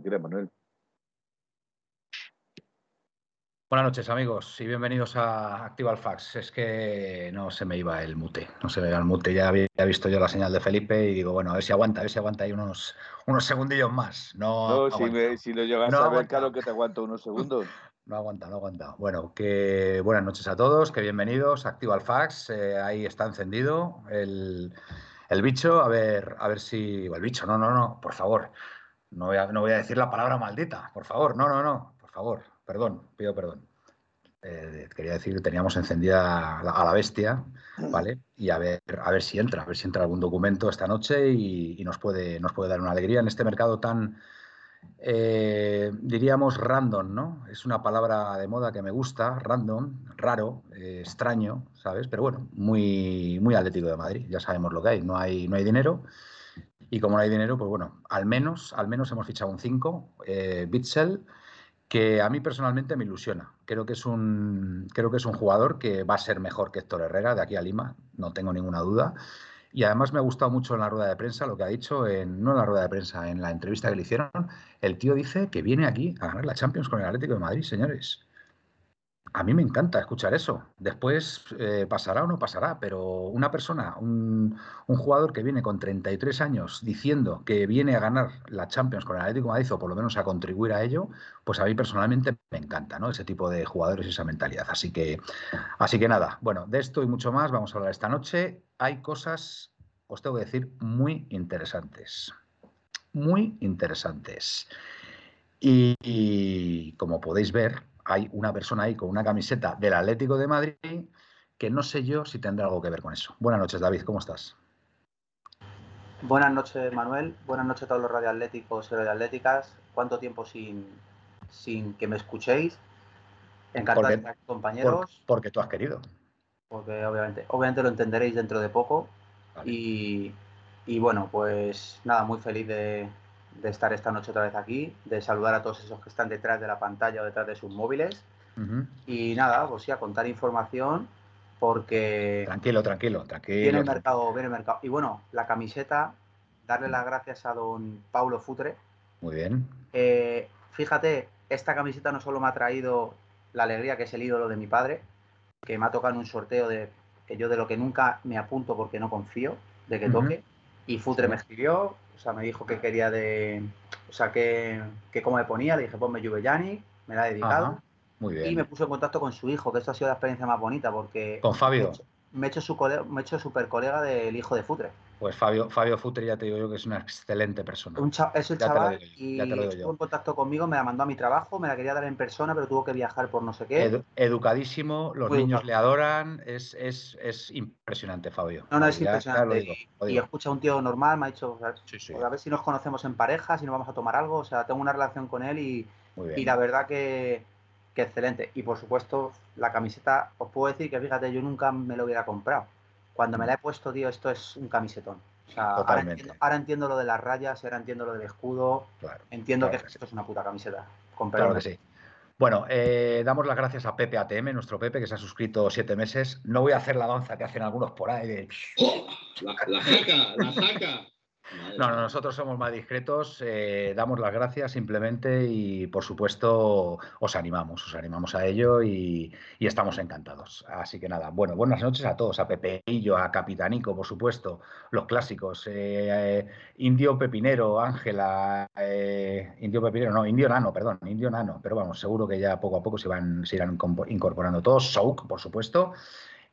cuando quiera, Manuel. Buenas noches, amigos, y bienvenidos a Activa Fax. Es que no se me iba el mute, no se me iba el mute. Ya había visto yo la señal de Felipe y digo, bueno, a ver si aguanta, a ver si aguanta ahí unos, unos segundillos más. No, no si, si, lo llegas a ver, claro que te aguanto unos segundos. No aguanta, no aguanta. Bueno, que buenas noches a todos, que bienvenidos. Activa el fax, eh, ahí está encendido el, el, bicho. A ver, a ver si. O el bicho, no, no, no, por favor. No voy, a, no voy a decir la palabra maldita, por favor. No, no, no, por favor. Perdón, pido perdón. Eh, quería decir que teníamos encendida a la, bestia, ¿vale? Y a ver, a ver si entra, a ver si entra algún documento esta noche y, y nos, puede, nos puede dar una alegría en este mercado tan eh, diríamos random, ¿no? Es una palabra de moda que me gusta, random, raro, eh, extraño, ¿sabes? Pero bueno, muy, muy Atlético de Madrid, ya sabemos lo que hay, no hay, no hay dinero. Y como no hay dinero, pues bueno, al menos, al menos hemos fichado un 5, eh, Bitzel, que a mí personalmente me ilusiona. Creo que, es un, creo que es un jugador que va a ser mejor que Héctor Herrera de aquí a Lima, no tengo ninguna duda. Y además me ha gustado mucho en la rueda de prensa lo que ha dicho, en, no en la rueda de prensa, en la entrevista que le hicieron. El tío dice que viene aquí a ganar la Champions con el Atlético de Madrid, señores. A mí me encanta escuchar eso. Después eh, pasará o no pasará, pero una persona, un, jugador que viene con 33 años diciendo que viene a ganar la Champions con el Atlético de Madrid o por lo menos a contribuir a ello, pues a mí personalmente me encanta, ¿no? Ese tipo de jugadores y esa mentalidad. Así que, así que nada, bueno, de esto y mucho más vamos a hablar esta noche. Hay cosas, os tengo que decir, muy interesantes. Muy interesantes. y, y como podéis ver, hay una persona ahí con una camiseta del Atlético de Madrid que no sé yo si tendrá algo que ver con eso. Buenas noches, David, ¿cómo estás? Buenas noches, Manuel. Buenas noches a todos los radioatléticos y radioatléticas. ¿Cuánto tiempo sin, sin que me escuchéis? Encantado de estar compañeros. porque tú has querido. Porque obviamente, obviamente lo entenderéis dentro de poco. Y, y bueno, pues nada, muy feliz de, de estar esta noche otra vez aquí, de saludar a todos esos que están detrás de la pantalla o detrás de sus móviles. Y nada, pues sí, a contar información porque... Tranquilo, tranquilo, tranquilo. Viene el mercado, viene el mercado. Y bueno, la camiseta, darle las gracias a don Paulo Futre. Muy bien. Eh, fíjate, esta camiseta no solo me ha traído la alegría que es el ídolo de mi padre, que me ha tocado en un sorteo de que yo de lo que nunca me apunto porque no confío de que toque. Y Futre me escribió, o sea, me dijo que quería de. O sea, que, que como me ponía, le dije, ponme Juvellani, me la ha dedicado. muy bien. Y me puso en contacto con su hijo, que esto ha sido la experiencia más bonita, porque. Con Fabio. Me he hecho, su me he hecho super colega del hijo de Futre. Pues Fabio, Fabio Futre ya te digo yo que es una excelente persona. Un es el chaval y estuvo en contacto conmigo, me la mandó a mi trabajo, me la quería dar en persona, pero tuvo que viajar por no sé qué. educadísimo, los niños le adoran, es, es, es, impresionante, Fabio. No, no, es impresionante. y, escucha a un tío normal, me ha dicho, a ver si nos conocemos en pareja, si nos vamos a tomar algo, o sea, tengo una relación con él y, y la verdad que, que excelente. Y por supuesto, la camiseta, os puedo decir que fíjate, yo nunca me lo hubiera comprado cuando me la he puesto, tío, esto es un camisetón. ahora, entiendo, lo de las rayas, ahora entiendo lo del escudo. entiendo que, esto es una puta camiseta. Claro que sí. Bueno, eh, damos las gracias a Pepe ATM, nuestro Pepe, que se ha suscrito siete meses. No voy a hacer la danza que hacen algunos por ahí. La, la saca, la saca. No, no, nosotros somos más discretos, eh, damos las gracias simplemente y por supuesto os animamos, os animamos a ello y, estamos encantados. Así que nada, bueno, buenas noches a todos, a Pepeillo, a Capitanico, por supuesto, los clásicos, eh, Indio Pepinero, Ángela, eh, Indio Pepinero, no, Indio Nano, perdón, Indio Nano, pero vamos, seguro que ya poco a poco se, van, se irán incorporando todos, Souk, por supuesto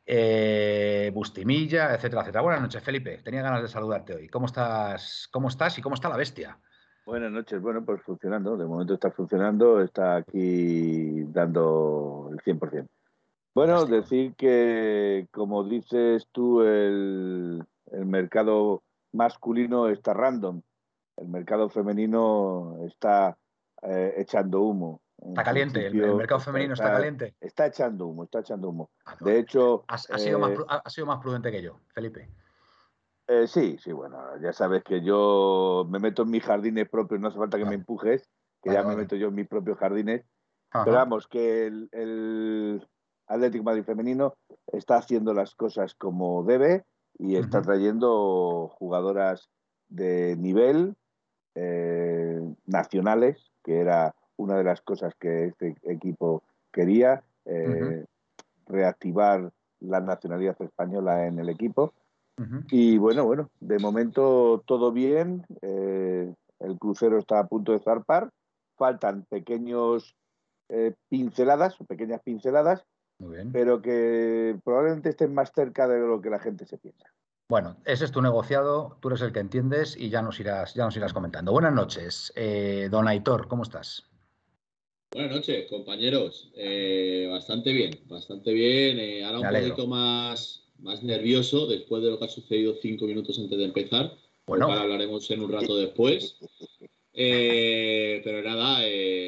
eh, Bustimilla, etcétera, etcétera. Buenas noches, Felipe. Tenía ganas de saludarte hoy. ¿Cómo estás? ¿Cómo estás y cómo está la bestia? Buenas noches. Bueno, pues funcionando. De momento está funcionando. Está aquí dando el 100%. Bueno, decir que, como dices tú, el, mercado masculino está random. El mercado femenino está eh, echando humo. Está caliente, el, mercado femenino está, caliente. Está echando humo, está echando humo. Ah, de hecho. Ha, sido más, eh, sido más, prudente que yo, Felipe. Eh, sí, sí, bueno, ya sabes que yo me meto en mis jardines propios, no hace falta que me empujes, que ya me meto yo en mis propios jardines. Pero vamos, que el, el Atlético Madrid femenino está haciendo las cosas como debe y está trayendo jugadoras de nivel eh, nacionales, que era una de las cosas que este equipo quería, eh, reactivar la nacionalidad española en el equipo. Y bueno, bueno, de momento todo bien. Eh, el crucero está a punto de zarpar. Faltan pequeños pinceladas, pequeñas pinceladas, pero que probablemente estén más cerca de lo que la gente se piensa. Bueno, ese es tu negociado, tú eres el que entiendes y ya nos irás, ya nos irás comentando. Buenas noches, eh, don Aitor, ¿cómo estás? Buenas noches, compañeros. Eh, bastante bien, bastante bien. Eh, ahora un poquito más, más nervioso después de lo que ha sucedido cinco minutos antes de empezar. Bueno, hablaremos en un rato después. pero nada,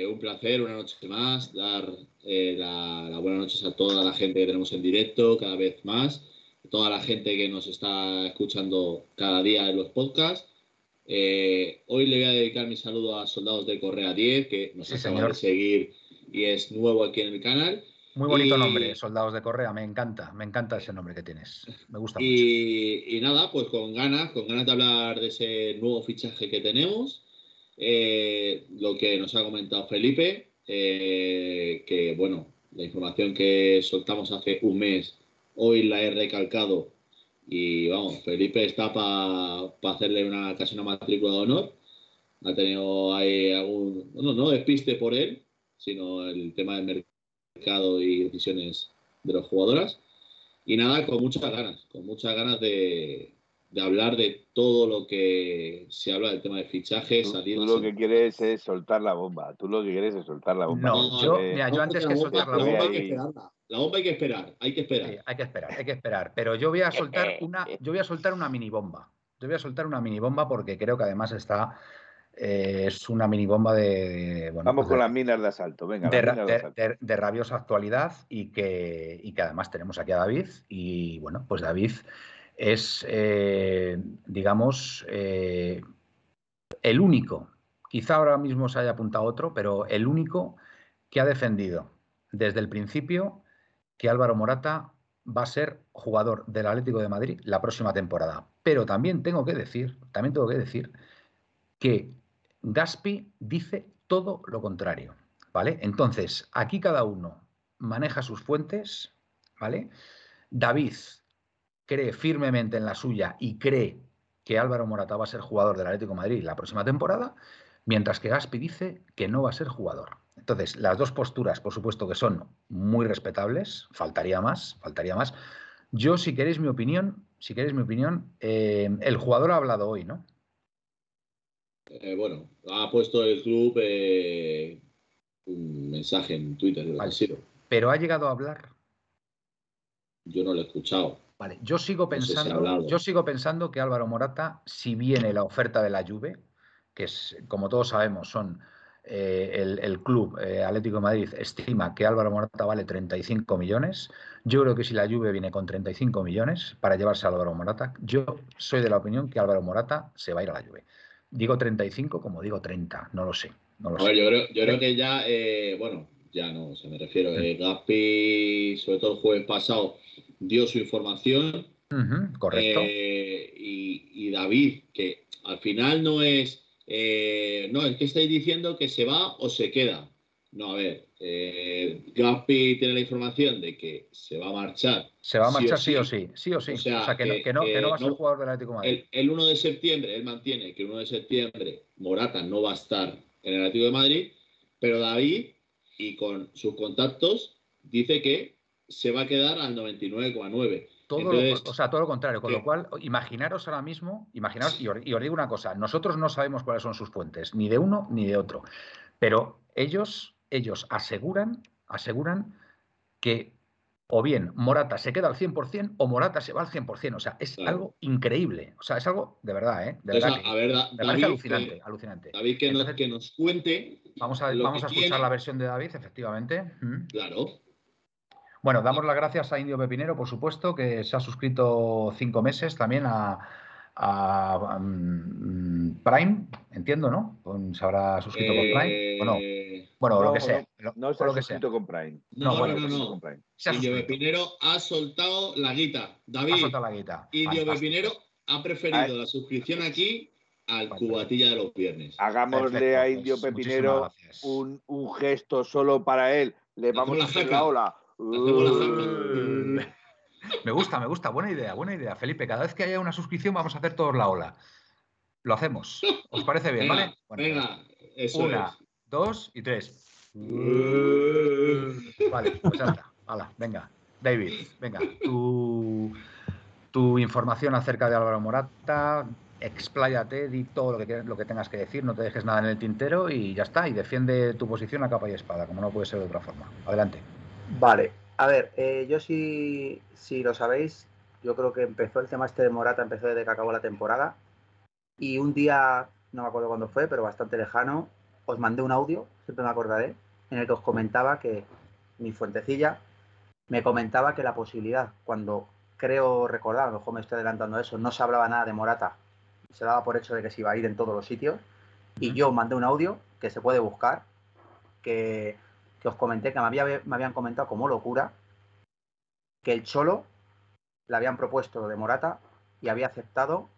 un placer, una noche más, dar las la buenas noches a toda la gente que tenemos en directo, cada vez más toda la gente que nos está escuchando cada día en los podcasts. Eh, hoy le voy a dedicar mi saludo a Soldados de Correa 10, que nos acaba de seguir y es nuevo aquí en el canal. Muy bonito nombre, Soldados de Correa, me encanta, me encanta ese nombre que tienes, me gusta mucho. Y nada, pues con ganas, con ganas de hablar de ese nuevo fichaje que tenemos, eh, lo que nos ha comentado Felipe, eh, que bueno, la información que soltamos hace un mes hoy la he recalcado y vamos, Felipe está para hacerle una casi una matrícula de honor. Ha tenido ahí algún, no, no despiste por él, sino el tema del mercado y decisiones de los jugadoras. Y nada, con muchas ganas, con muchas ganas de, de hablar de todo lo que se habla del tema de fichajes. Tú, tú lo que quieres es soltar la bomba. Tú lo que quieres es soltar la bomba. No, yo, mira, yo antes que soltar la bomba. Hay que esperarla. La bomba hay que esperar, hay que esperar. hay que esperar, hay que esperar. Pero yo voy a soltar una, yo voy a soltar una mini bomba. Yo voy a soltar una mini bomba porque creo que además está. Eh, es una mini bomba de. Vamos pues con las minas de asalto, venga. De, de, rabiosa actualidad y que, y que además tenemos aquí a David. Y bueno, pues David es, eh, digamos, eh, el único, quizá ahora mismo se haya apuntado otro, pero el único que ha defendido desde el principio que Álvaro Morata va a ser jugador del Atlético de Madrid la próxima temporada. Pero también tengo que decir, también tengo que decir que Gaspi dice todo lo contrario, ¿vale? Entonces, aquí cada uno maneja sus fuentes, ¿vale? David cree firmemente en la suya y cree que Álvaro Morata va a ser jugador del Atlético de Madrid la próxima temporada, mientras que Gaspi dice que no va a ser jugador. Entonces, las dos posturas, por supuesto que son muy respetables, faltaría más, faltaría más. Yo, si queréis mi opinión, si queréis mi opinión, eh, el jugador ha hablado hoy, ¿no? Eh, bueno, ha puesto el club eh, un mensaje en Twitter. Pero ha llegado a hablar. Yo no lo he escuchado. Vale, yo sigo pensando, yo sigo pensando que Álvaro Morata, si viene la oferta de la Juve, que es, como todos sabemos, son eh, el, club eh, Atlético de Madrid estima que Álvaro Morata vale 35 millones. Yo creo que si la Juve viene con 35 millones para llevarse a Álvaro Morata, yo soy de la opinión que Álvaro Morata se va a ir a la Juve. Digo 35 como digo 30, no lo sé. No Yo, creo, yo creo que ya, eh, bueno, ya no, se me refiero. Gaspi, sobre todo el jueves pasado, dio su información. correcto. Y, David, que al final no es, eh, no, es que estáis diciendo que se va o se queda. No, a ver, eh, Gaspi tiene la información de que se va a marchar. Se va a marchar sí o sí, sí, o sí. O sea, que, no, va a ser jugador del Atlético de Madrid. El, el 1 de septiembre, él mantiene que el 1 de septiembre Morata no va a estar en el Atlético de Madrid, pero David y con sus contactos dice que se va a quedar al 99,9. Todo lo, o sea, todo lo contrario. Con lo cual, imaginaros ahora mismo, imaginaros, y os, digo una cosa, nosotros no sabemos cuáles son sus fuentes, ni de uno ni de otro. Pero ellos, ellos aseguran, aseguran que o bien Morata se queda al 100% o Morata se va al 100%. O sea, es algo increíble. O sea, es algo de verdad, ¿eh? De verdad. a ver, me parece alucinante, alucinante. David, que, nos, que nos cuente. Vamos a, vamos a escuchar la versión de David, efectivamente. Claro. Bueno, damos las gracias a Indio Pepinero, por supuesto, que se ha suscrito cinco meses también a, a mm, Prime, entiendo, ¿no? se habrá suscrito con Prime. ¿O no? Eh, bueno, lo que sea. No, se ha suscrito con Prime. No, no, bueno, no. no. Indio Pepinero ha soltado la guita. David. Ha soltado la guita. Indio Pepinero ha preferido la suscripción aquí al cubatilla de los viernes. Hagámosle a Indio pues, Pepinero un, gesto solo para él. Le vamos a hacer la ola. Me gusta, me gusta. Buena idea, buena idea. Felipe, cada vez que haya una suscripción vamos a hacer todos la ola. Lo hacemos. ¿Os parece bien, vale? venga, eso Una, dos y tres. vale, pues ya está. Hala, venga. David, venga. Tu, tu información acerca de Álvaro Morata, expláyate, di todo lo que, lo que tengas que decir, no te dejes nada en el tintero y ya está. Y defiende tu posición a capa y espada, como no puede ser de otra forma. Adelante. Vale, a ver, eh, yo si, si lo sabéis, yo creo que empezó el tema este de Morata, empezó desde que acabó la temporada. Y un día, no me acuerdo cuándo fue, pero bastante lejano, os mandé un audio, siempre me acordaré, en el que os comentaba que mi fuentecilla me comentaba que la posibilidad, cuando creo recordar, a lo mejor me estoy adelantando a eso, no se hablaba nada de Morata, se daba por hecho de que se iba a ir en todos los sitios. Y yo mandé un audio que se puede buscar, que, os comenté que me, había, me habían comentado como locura que el Cholo le habían propuesto de Morata y había aceptado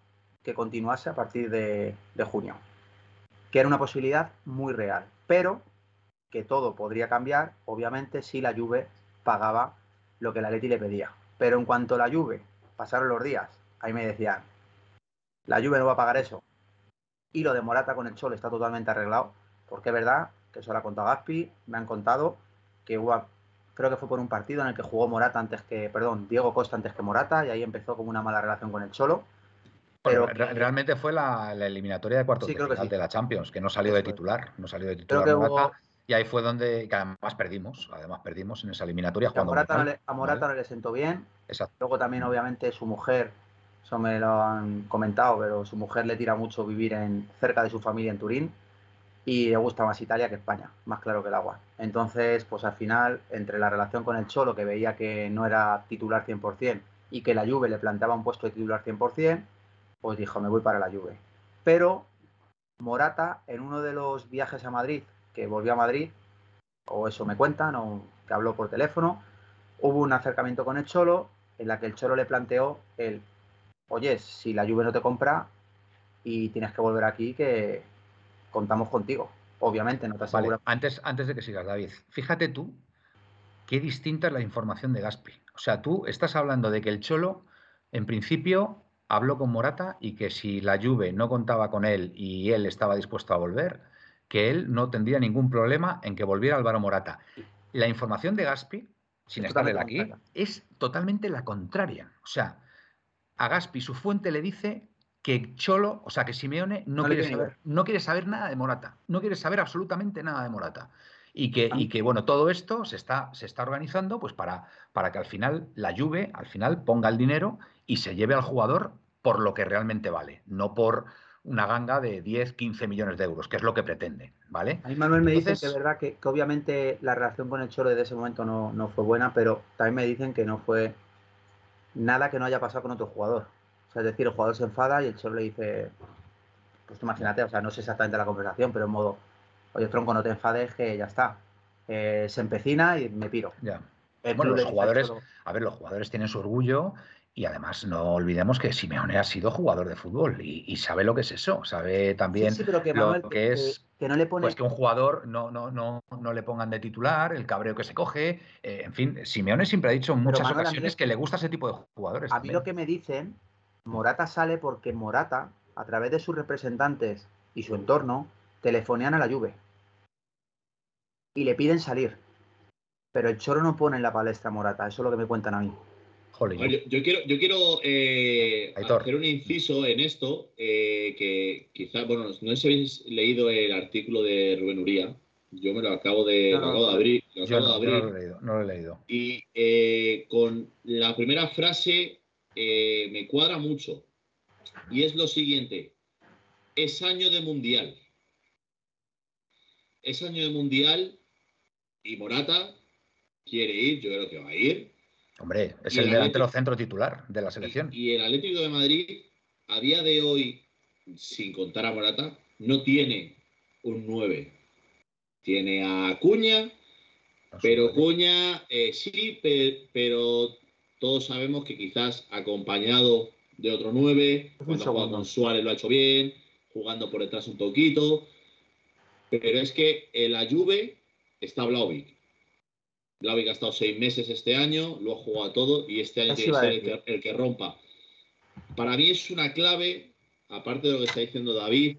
que continuase a partir de, junio. Que era una posibilidad muy real, pero que todo podría cambiar, obviamente, si la Juve pagaba lo que la Leti le pedía. Pero en cuanto la Juve pasaron los días, ahí me decían, la Juve no va a pagar eso. Y lo de Morata con el Cholo está totalmente arreglado, porque es verdad que eso lo ha contado Gaspi, me han contado que hubo, creo que fue por un partido en el que jugó Morata antes que, perdón, Diego Costa antes que Morata, y ahí empezó como una mala relación con el Cholo pero realmente fue la, eliminatoria de cuartos de final de la Champions, que no salió de titular, no salió de titular y ahí fue donde además perdimos, además perdimos en esa eliminatoria. A Morata, no le, a Morata no le sentó bien. Exacto. Luego también, obviamente, su mujer, eso me lo han comentado, pero su mujer le tira mucho vivir en, cerca de su familia en Turín y le gusta más Italia que España, más claro que el agua. Entonces, pues al final, entre la relación con el Cholo, que veía que no era titular 100%, y que la Juve le planteaba un puesto de titular 100%, pues dijo, me voy para la Juve. Pero Morata, en uno de los viajes a Madrid, que volvió a Madrid, o eso me cuentan, o que habló por teléfono, hubo un acercamiento con el Cholo, en la que el Cholo le planteó el, oye, si la Juve no te compra y tienes que volver aquí, que contamos contigo. Obviamente, no te aseguro. Antes, antes de que sigas, David, fíjate tú qué distinta es la información de Gaspi. O sea, tú estás hablando de que el Cholo, en principio, habló con Morata y que si la Juve no contaba con él y él estaba dispuesto a volver, que él no tendría ningún problema en que volviera Álvaro Morata. La información de Gaspi, sin estar él aquí, es totalmente la contraria. O sea, a Gaspi su fuente le dice que Cholo, o sea, que Simeone no, quiere, saber, no quiere saber nada de Morata, no quiere saber absolutamente nada de Morata. Y que, y que, bueno, todo esto se está, se está organizando pues para, para que al final la Juve, al final, ponga el dinero y se lleve al jugador por lo que realmente vale, no por una ganga de 10, 15 millones de euros, que es lo que pretende, ¿vale? A mí Manuel me dice que es verdad que, obviamente la relación con el Cholo desde ese momento no, fue buena, pero también me dicen que no fue nada que no haya pasado con otro jugador. O sea, es decir, el jugador se enfada y el Cholo le dice, pues imagínate, o sea, no sé exactamente la conversación, pero en modo, oye, Tronco, no te enfades, que ya está. Eh, se empecina y me piro. Ya. bueno, los jugadores, a ver, los jugadores tienen su orgullo y además no olvidemos que Simeone ha sido jugador de fútbol y, sabe lo que es eso, sabe también lo que, es que no le pone... pues que un jugador no, no, no, no le pongan de titular, el cabreo que se coge, eh, en fin, Simeone siempre ha dicho en muchas ocasiones que le gusta ese tipo de jugadores. A mí lo que me dicen, Morata sale porque Morata, a través de sus representantes y su entorno, telefonean a la Juve y le piden salir. Pero el Choro no pone en la palestra Morata, eso es lo que me cuentan a mí. Yo, quiero, yo quiero eh, hacer un inciso en esto, eh, que quizás, bueno, no sé si habéis leído el artículo de Rubén Uría. Yo me lo acabo de, abrir. no, lo he leído. Y eh, con la primera frase me cuadra mucho. Y es lo siguiente. Es año de mundial. Es año de mundial y Morata quiere ir, yo creo que va a ir Hombre, es el, delantero centro titular de la selección. Y, el Atlético de Madrid, a día de hoy, sin contar a Morata, no tiene un 9. Tiene a Cuña, pero Cuña eh, sí, pero, todos sabemos que quizás acompañado de otro 9, cuando juega con Suárez lo ha hecho bien, jugando por detrás un poquito. Pero es que en la Juve está Blauvik. Blauvik ha estado seis meses este año, lo ha jugado todo y este año tiene que ser el que, rompa. Para mí es una clave, aparte de lo que está diciendo David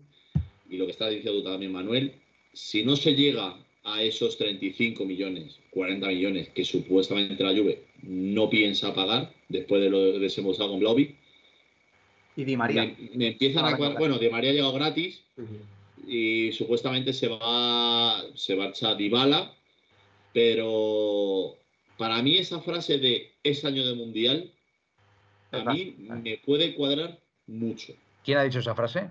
y lo que está diciendo también Manuel, si no se llega a esos 35 millones, 40 millones que supuestamente la Juve no piensa pagar después de lo desembolsado con Blauvik, y Di María. Me, empiezan a Bueno, Di María ha llegado gratis y supuestamente se va, se va a Dybala, pero para mí esa frase de es año de mundial, a mí me puede cuadrar mucho. ¿Quién ha dicho esa frase?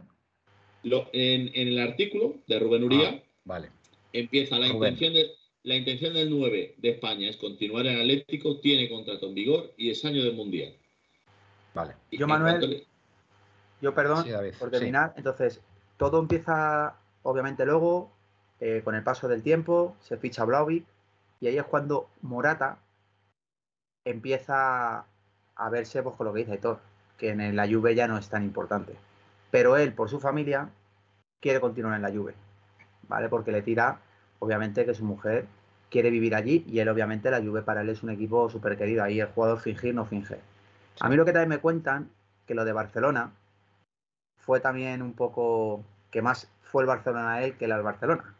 en, el artículo de Rubén Uría, ah, vale. Empieza la intención, de, la intención del 9 de España es continuar en Atlético, tiene contrato en vigor y es año de mundial. Vale. Yo, Manuel, yo, perdón, por terminar. Entonces, todo empieza, obviamente, luego, eh, con el paso del tiempo, se ficha Blauvik, y ahí es cuando Morata empieza a verse pues, con lo que dice Thor, que en la Juve ya no es tan importante. Pero él, por su familia, quiere continuar en la Juve, ¿vale? Porque le tira, obviamente, que su mujer quiere vivir allí y él, obviamente, la Juve para él es un equipo súper querido. Ahí el jugador fingir no finge. A mí lo que también me cuentan, que lo de Barcelona, fue también un poco que más fue el Barcelona a él que el Barcelona.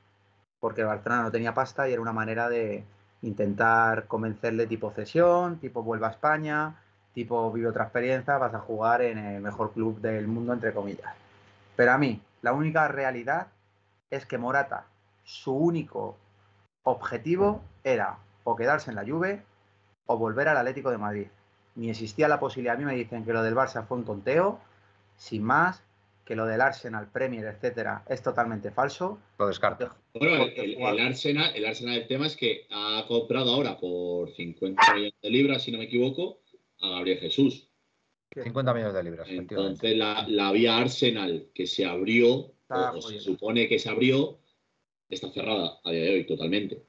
Porque el Barcelona no tenía pasta y era una manera de intentar convencerle tipo cesión, tipo vuelva a España, tipo vive otra experiencia, vas a jugar en el mejor club del mundo, entre comillas. Pero a mí, la única realidad es que Morata, su único objetivo era o quedarse en la Juve o volver al Atlético de Madrid. Ni existía la posibilidad, a mí me dicen que lo del Barça fue un tonteo, sin más, que lo del Arsenal, Premier, etcétera, es totalmente falso. Lo descarto. Bueno, el, Arsenal, el Arsenal, el tema es que ha comprado ahora por 50 millones de libras, si no me equivoco, a Gabriel Jesús. 50 millones de libras. Entonces la, vía Arsenal que se abrió, o, se supone que se abrió, está cerrada a día de hoy totalmente.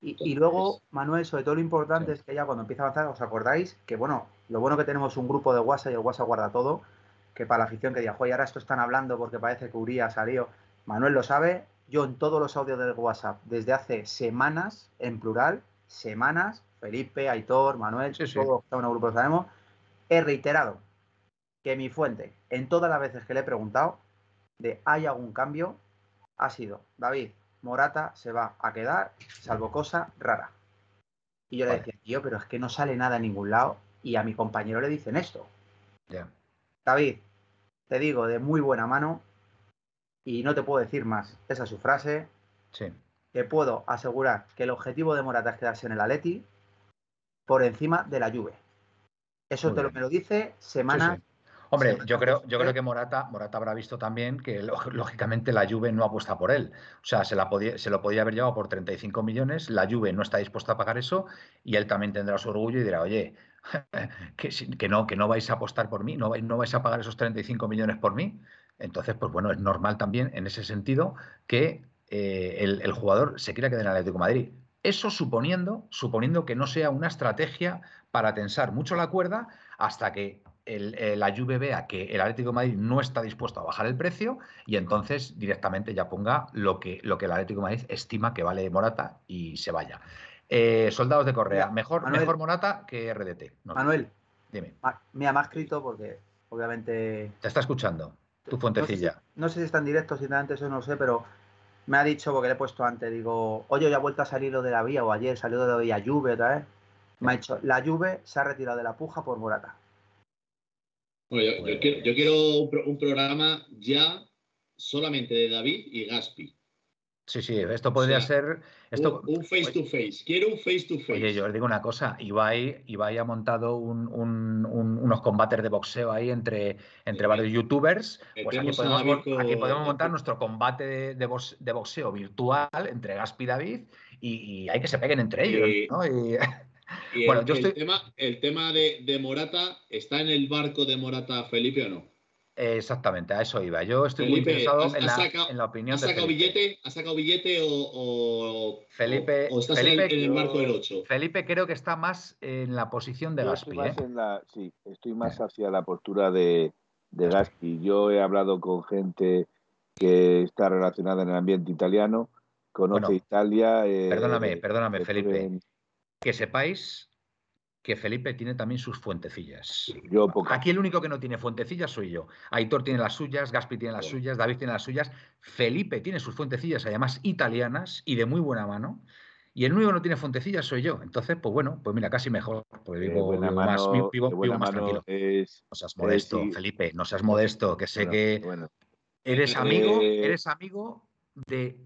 Y, luego, Manuel, sobre todo lo importante es que ya cuando empieza a avanzar, ¿os acordáis? Que bueno, lo bueno que tenemos un grupo de WhatsApp y el WhatsApp guarda todo que para la afición que diga, joder, ahora esto están hablando porque parece que Uría salió. Manuel lo sabe, yo en todos los audios del WhatsApp, desde hace semanas, en plural, semanas, Felipe, Aitor, Manuel, sí, todos sí. un grupo lo sabemos, he reiterado que mi fuente, en todas las veces que le he preguntado de hay algún cambio, ha sido, David, Morata se va a quedar, salvo cosa rara. Y yo le decía, tío, pero es que no sale nada en ningún lado. Y a mi compañero le dicen esto. David, te digo, de muy buena mano, y no te puedo decir más, esa es su frase, sí. te puedo asegurar que el objetivo de Morata es quedarse en el Atleti por encima de la Juve. Eso te lo, me lo dice semana. Hombre, yo creo, yo creo que Morata, Morata habrá visto también que lógicamente la Juve no apuesta por él. O sea, se, la podía, se lo podía haber llevado por 35 millones, la Juve no está dispuesta a pagar eso y él también tendrá su orgullo y dirá, oye, que, no, que no vais a apostar por mí, no, no vais a pagar esos 35 millones por mí. Entonces, pues bueno, es normal también en ese sentido que eh, el, jugador se quiera quedar en el Atlético de Madrid. Eso suponiendo, suponiendo que no sea una estrategia para tensar mucho la cuerda hasta que el, la Juve vea que el Atlético de Madrid no está dispuesto a bajar el precio y entonces directamente ya ponga lo que, lo que el Atlético de Madrid estima que vale Morata y se vaya. Eh, soldados de Correa, mejor, mejor Morata que RDT. Manuel, dime. Me ha escrito porque obviamente. Te está escuchando, tu fuentecilla. No sé, si está en directo, sinceramente eso no lo sé, pero me ha dicho, porque le he puesto antes, digo, oye, ya ha vuelto a salir lo de la vía, o ayer salió de la vía Juve otra vez. Me ha dicho, la Juve se ha retirado de la puja por Morata. Yo, quiero, yo quiero un programa ya solamente de David y Gaspi. Sí, sí, esto podría ser. Esto, un, face to face. Quiero un face to face. Oye, yo os digo una cosa: Ibai, Ibai ha montado unos combates de boxeo ahí entre, entre varios youtubers. Pues aquí podemos, montar nuestro combate de, boxeo virtual entre Gaspi y David y, hay que se peguen entre ellos. ¿no? Bueno, el, yo estoy... tema, el tema de, de Morata, ¿está en el barco de Morata Felipe o no? Exactamente, a eso iba. Yo estoy muy interesado en, la, opinión ¿has sacado Billete, ¿Has sacado billete o, Felipe, o, estás en, el, marco del 8? Felipe creo que está más en la posición de Gaspi. ¿eh? sí, estoy más hacia la postura de, de Gaspi. Yo he hablado con gente que está relacionada en el ambiente italiano, conoce Italia. perdóname, perdóname, Felipe. Que sepáis que Felipe tiene también sus fuentecillas. Yo Aquí el único que no tiene fuentecillas soy yo. Aitor tiene las suyas, Gaspi tiene las suyas, David tiene las suyas, Felipe tiene sus fuentecillas, además italianas y de muy buena mano. Y el único que no tiene fuentecillas soy yo. Entonces, pues bueno, pues mira, casi mejor. Pues vivo, más, tranquilo. no seas modesto, Felipe, no seas modesto, que sé que eres amigo, eh, eres amigo de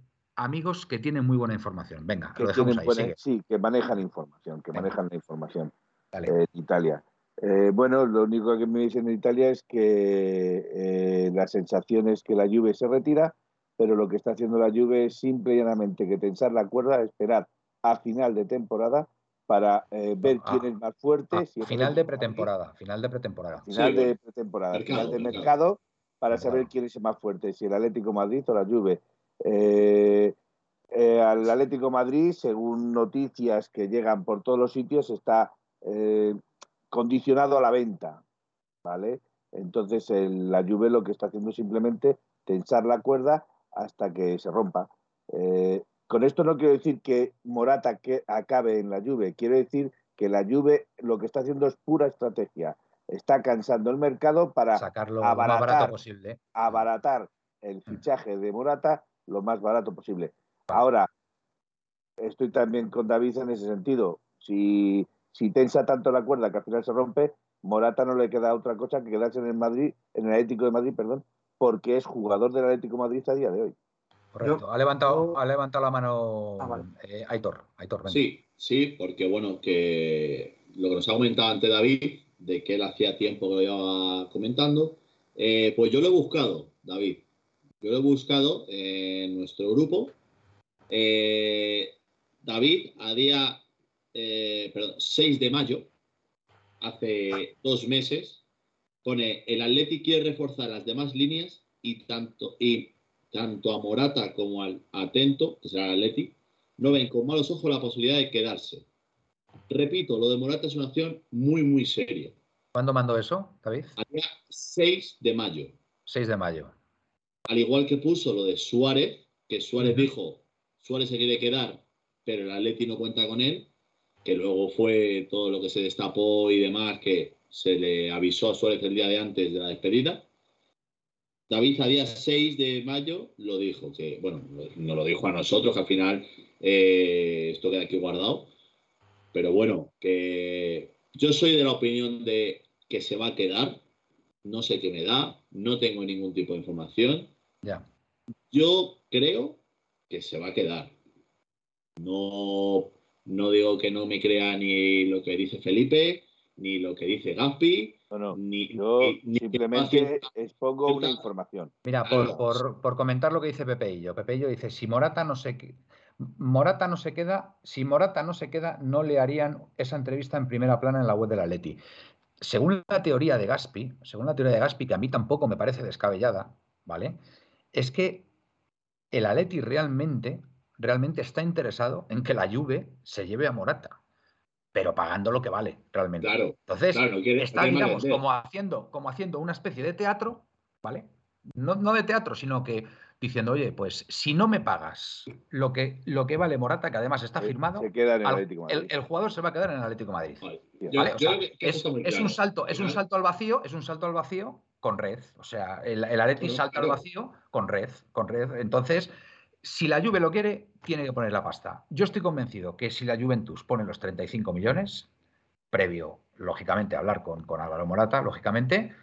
amigos que tienen muy buena información. Venga, lo dejamos ahí. sí, que manejan información, que manejan la información. Eh, Italia. Eh, bueno, lo único que me dicen en Italia es que eh, la sensación es que la lluvia se retira, pero lo que está haciendo la lluvia es simple y llanamente que tensar la cuerda, esperar a final de temporada para ver ah, quién es más fuerte. Ah, final de pretemporada, final de pretemporada. Final de pretemporada, final de mercado, para saber quién es más fuerte, si el Atlético Madrid o la Juve. Al Atlético Madrid, según noticias que llegan por todos los sitios, está eh, condicionado a la venta, ¿vale? Entonces la Juve lo que está haciendo es simplemente tensar la cuerda hasta que se rompa. Eh, con esto no quiero decir que Morata que acabe en la Juve, quiero decir que la Juve lo que está haciendo es pura estrategia. Está cansando el mercado para sacarlo abaratar, más barato posible. abaratar el mm. fichaje de Morata lo más barato posible. Ahora, estoy también con David en ese sentido. Si si tensa tanto la cuerda que al final se rompe, Morata no le queda otra cosa que quedarse en el Madrid, en el Atlético de Madrid, perdón, porque es jugador del Atlético de Madrid a día de hoy. Correcto. ha levantado, ha levantado la mano ah, eh, Aitor. Aitor sí, sí, porque bueno, que lo que nos ha comentado antes David, de que él hacía tiempo que lo iba comentando, eh, pues yo lo he buscado, David. Yo lo he buscado en nuestro grupo. Eh, David, a día eh, perdón, 6 de mayo, hace dos meses, pone el Atleti quiere reforzar las demás líneas y tanto, y tanto a Morata como al Atento, que será el Atleti, no ven con malos ojos la posibilidad de quedarse. Repito, lo de Morata es una acción muy, muy seria. ¿Cuándo mandó eso, David? Día 6 de mayo. 6 de mayo. Al igual que puso lo de Suárez, que Suárez dijo, Suárez se quiere quedar, pero el Atleti no cuenta con él que luego fue todo lo que se destapó y demás, que se le avisó a Suárez el día de antes de la despedida. David a día 6 de mayo lo dijo, que bueno, no lo dijo a nosotros, que al final eh, esto queda aquí guardado, pero bueno, que yo soy de la opinión de que se va a quedar, no sé qué me da, no tengo ningún tipo de información. Ya. Yo creo que se va a quedar. No no digo que no me crea ni lo que dice Felipe, ni lo que dice Gaspi. ni, yo simplemente expongo una información. Mira, por, comentar lo que dice Pepe yo. Pepe yo dice, si Morata no se Morata no se queda, si Morata no se queda, no le harían esa entrevista en primera plana en la web de la Leti. Según la teoría de Gaspi, según la teoría de Gaspi, que a mí tampoco me parece descabellada, ¿vale? Es que el Atleti realmente realmente está interesado en que la Juve se lleve a Morata, pero pagando lo que vale realmente. Claro, Entonces, está, digamos, como haciendo, como haciendo una especie de teatro, ¿vale? No, de teatro, sino que diciendo, oye, pues si no me pagas lo que, lo que vale Morata, que además está firmado, el, jugador se va a quedar en el Atlético de Madrid. es, un salto, es un salto al vacío, es un salto al vacío con red. O sea, el, el Atlético salta al vacío con red, con red. Entonces, si la Juve lo quiere, tiene que poner la pasta. Yo estoy convencido que si la Juventus pone los 35 millones, previo, lógicamente, a hablar con, con Álvaro Morata, lógicamente,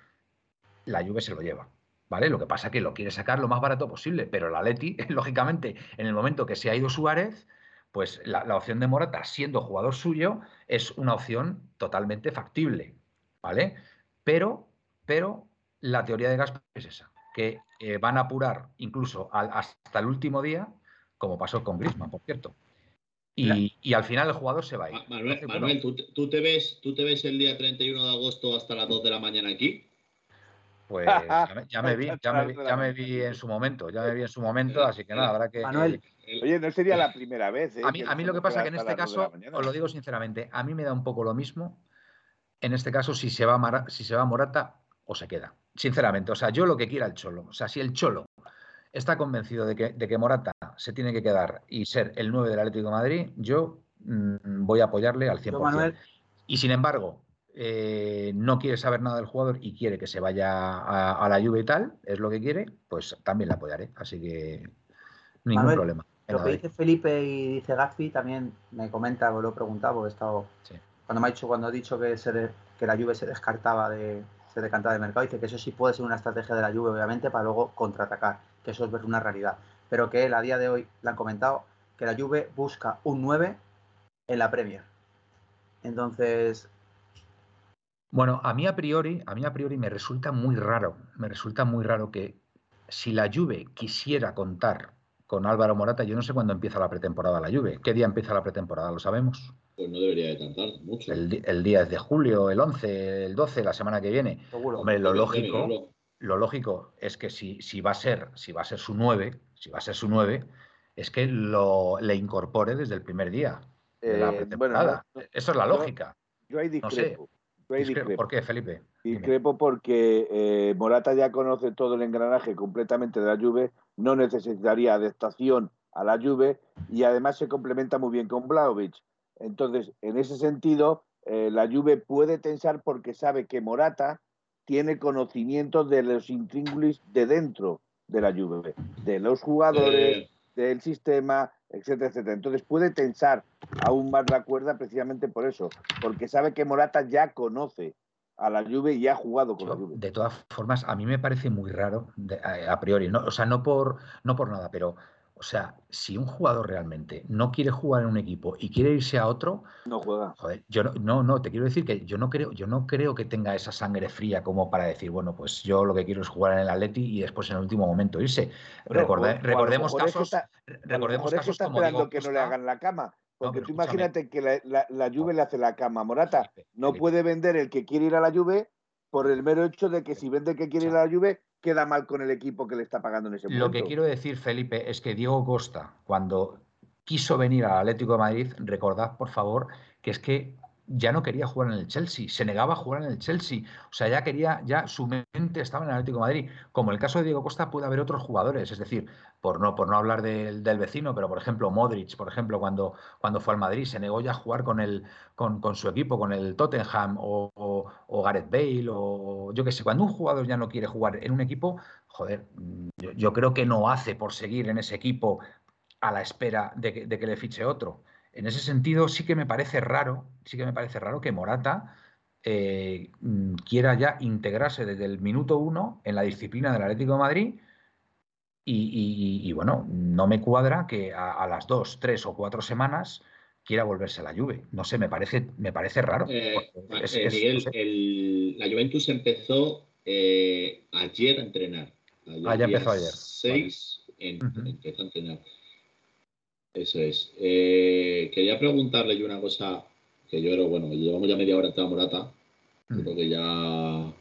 la Juve se lo lleva. ¿Vale? Lo que pasa es que lo quiere sacar lo más barato posible, pero la Leti, lógicamente, en el momento que se ha ido Suárez, pues la, opción de Morata, siendo jugador suyo, es una opción totalmente factible, ¿vale? Pero, pero la teoría de Gaspar es esa que eh, van a apurar incluso hasta el último día, como pasó con Griezmann, por cierto. Y, al final el jugador se va a ir. Manuel, ¿tú, te ves, ¿tú te ves el día 31 de agosto hasta las 2 de la mañana aquí? Pues ya me, vi, ya me, vi en su momento, ya me vi en su momento, así que nada, habrá que... Manuel, Oye, no sería la primera vez. ¿eh? A, mí, a mí lo que pasa es que en este caso, os lo digo sinceramente, a mí me da un poco lo mismo, en este caso, si se va, si se va Morata o se queda sinceramente. O sea, yo lo que quiera el Cholo. O sea, si el Cholo está convencido de que, de que Morata se tiene que quedar y ser el 9 del Atlético de Madrid, yo mm, voy a apoyarle al 100%. Y sin embargo, eh, no quiere saber nada del jugador y quiere que se vaya a, la lluvia y tal, es lo que quiere, pues también le apoyaré. Así que ningún problema. Lo que dice Felipe y dice Gaspi también me comenta, lo he preguntado, he estado. Cuando me ha dicho, cuando ha dicho que, se que la lluvia se descartaba de, se decantaba de mercado, dice que eso sí puede ser una estrategia de la lluvia, obviamente, para luego contraatacar, que eso es ver una realidad. Pero que él a día de hoy le han comentado que la lluvia busca un 9 en la Premier. Entonces. Bueno, a mí a priori, a mí a priori me resulta muy raro, me resulta muy raro que si la Juve quisiera contar con Álvaro Morata, yo no sé cuándo empieza la pretemporada la Juve. ¿Qué día empieza la pretemporada? ¿Lo sabemos? Pues no debería de tardar mucho. El, el, día es de julio, el 11, el 12, la semana que viene. Hombre, lo lógico, lo lógico es que si, si, va a ser, si va a ser su 9, si va a ser su 9, es que lo, le incorpore desde el primer día de la eh, pretemporada. Eso es la lógica. Yo, ahí discrepo. ¿Por qué, Felipe? Discrepo porque eh, Morata ya conoce todo el engranaje completamente de la Juve, no necesitaría adaptación a la Juve y además se complementa muy bien con Blaovic. Entonces, en ese sentido, eh, la Juve puede tensar porque sabe que Morata tiene conocimiento de los intríngulis de dentro de la Juve, de los jugadores, del sistema, etcétera, etcétera. Entonces puede tensar aún más la cuerda precisamente por eso, porque sabe que Morata ya conoce a la Juve y ha jugado con la Juve. De todas formas, a mí me parece muy raro, a, priori, no, o sea, no por, no por nada, pero o sea, si un jugador realmente no quiere jugar en un equipo y quiere irse a otro, no juega. Joder, yo no, no, te quiero decir que yo no creo, yo no creo que tenga esa sangre fría como para decir, bueno, pues yo lo que quiero es jugar en el Atleti y después en el último momento irse. recordemos casos, recordemos casos está esperando que no le hagan la cama. Porque tú imagínate que la, la, Juve le hace la cama. Morata no puede vender el que quiere ir a la Juve por el mero hecho de que si vende el que quiere ir a la Juve, queda mal con el equipo que le está pagando en ese momento. Lo que quiero decir, Felipe, es que Diego Costa, cuando quiso venir al Atlético de Madrid, recordad, por favor, que es que ya no quería jugar en el Chelsea, se negaba a jugar en el Chelsea, o sea, ya quería, ya su mente estaba en el Atlético Madrid. Como el caso de Diego Costa, puede haber otros jugadores, es decir, por no, por no hablar del, vecino, pero por ejemplo, Modric, por ejemplo, cuando, cuando fue al Madrid, se negó ya a jugar con, el, con, su equipo, con el Tottenham o, Gareth Bale, o yo qué sé, cuando un jugador ya no quiere jugar en un equipo, joder, yo, creo que no hace por seguir en ese equipo a la espera de de que le fiche otro. En ese sentido, sí que me parece raro, sí que me parece raro que Morata eh, mm, quiera ya integrarse desde el minuto uno en la disciplina del Atlético de Madrid. Y, bueno, no me cuadra que a, las dos, tres o cuatro semanas quiera volverse a la Juve. No sé, me parece, me parece raro. Eh, eh, Miguel, la Juventus empezó ayer a entrenar. ah, ya empezó ayer. Seis empezó a entrenar. Eso es. Eh, quería preguntarle yo una cosa que yo creo, bueno, llevamos ya media hora en Morata. Mm. Creo que ya.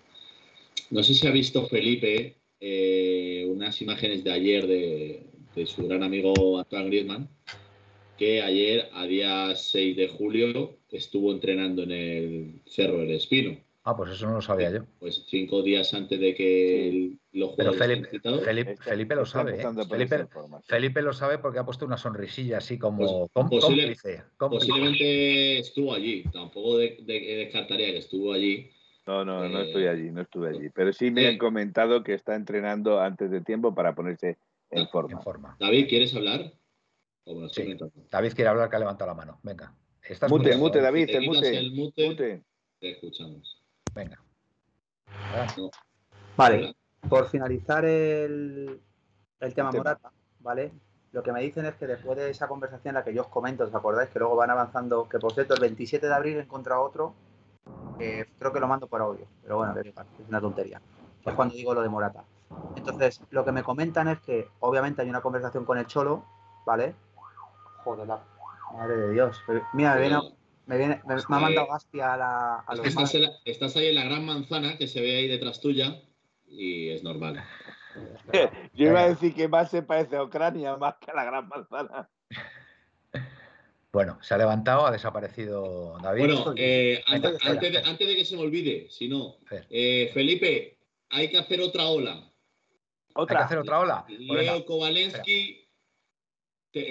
No sé si ha visto Felipe eh, unas imágenes de ayer de, su gran amigo Antoine Griezmann, que ayer, a día 6 de julio, estuvo entrenando en el Cerro del Espino. Ah, pues eso no lo sabía yo. Pues cinco días antes de que lo Pero Felipe, Felipe, lo sabe. ¿eh? Felipe, lo sabe porque ha puesto una sonrisilla así como pues, Posiblemente estuvo allí. Tampoco descartaría que estuvo allí. No, no, no estoy eh, allí, no estuve allí. Pero sí me han comentado que está entrenando antes de tiempo para ponerse en, forma. David, ¿quieres hablar? David quiere hablar, que ha levantado la mano. Venga. mute, mute, David, el mute. Te escuchamos. Venga. Vale, por finalizar el, el tema Morata, ¿vale? Lo que me dicen es que después de esa conversación en la que yo os comento, ¿os acordáis? Que luego van avanzando, que por cierto, el 27 de abril encontrado otro, creo que lo mando por audio, pero bueno, es una tontería. Es cuando digo lo de Morata. Entonces, lo que me comentan es que obviamente hay una conversación con el Cholo, ¿vale? Joder, la madre de Dios. Mira, me viene, me, viene, me, ha mandado Gaspi a la. A los estás, estás, ahí en la gran manzana que se ve ahí detrás tuya y es normal. Yo iba a decir que más se parece a Ucrania más que a la gran manzana. Bueno, se ha levantado, ha desaparecido David. Bueno, eh, antes, de, que se me olvide, si no, eh, Felipe, hay que hacer otra ola. ¿Otra? ¿Hay que hacer otra ola? Leo Kovalensky,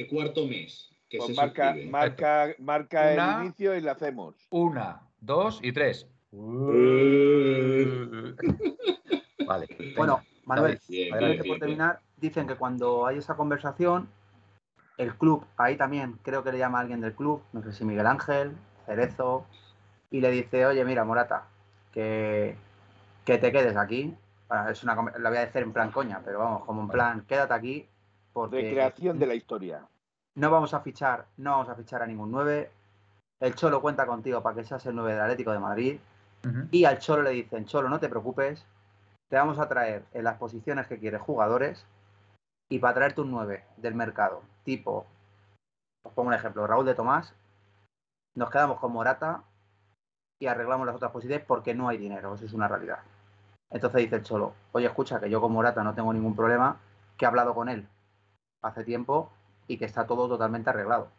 cuarto mes. Que pues marca, marca, marca el inicio y la hacemos. Una, dos y tres. vale. Bueno, Manuel, por terminar, dicen que cuando hay esa conversación, el club, ahí también creo que le llama a alguien del club, no sé si Miguel Ángel, Cerezo, y le dice, oye, mira, Morata, que, que te quedes aquí. es una, la voy a decir en plan coña, pero vamos, como en plan, quédate aquí. Porque Recreación de la historia. No vamos a fichar, no vamos a fichar a ningún 9. El Cholo cuenta contigo para que seas el 9 del Atlético de Madrid. Y al Cholo le dicen, Cholo, no te preocupes, te vamos a traer en las posiciones que quieres jugadores y para traerte un 9 del mercado, tipo, os pongo un ejemplo, Raúl de Tomás, nos quedamos con Morata y arreglamos las otras posiciones porque no hay dinero, eso es una realidad. Entonces dice el Cholo, oye, escucha, que yo con Morata no tengo ningún problema, que he hablado con él hace tiempo y que está todo totalmente arreglado.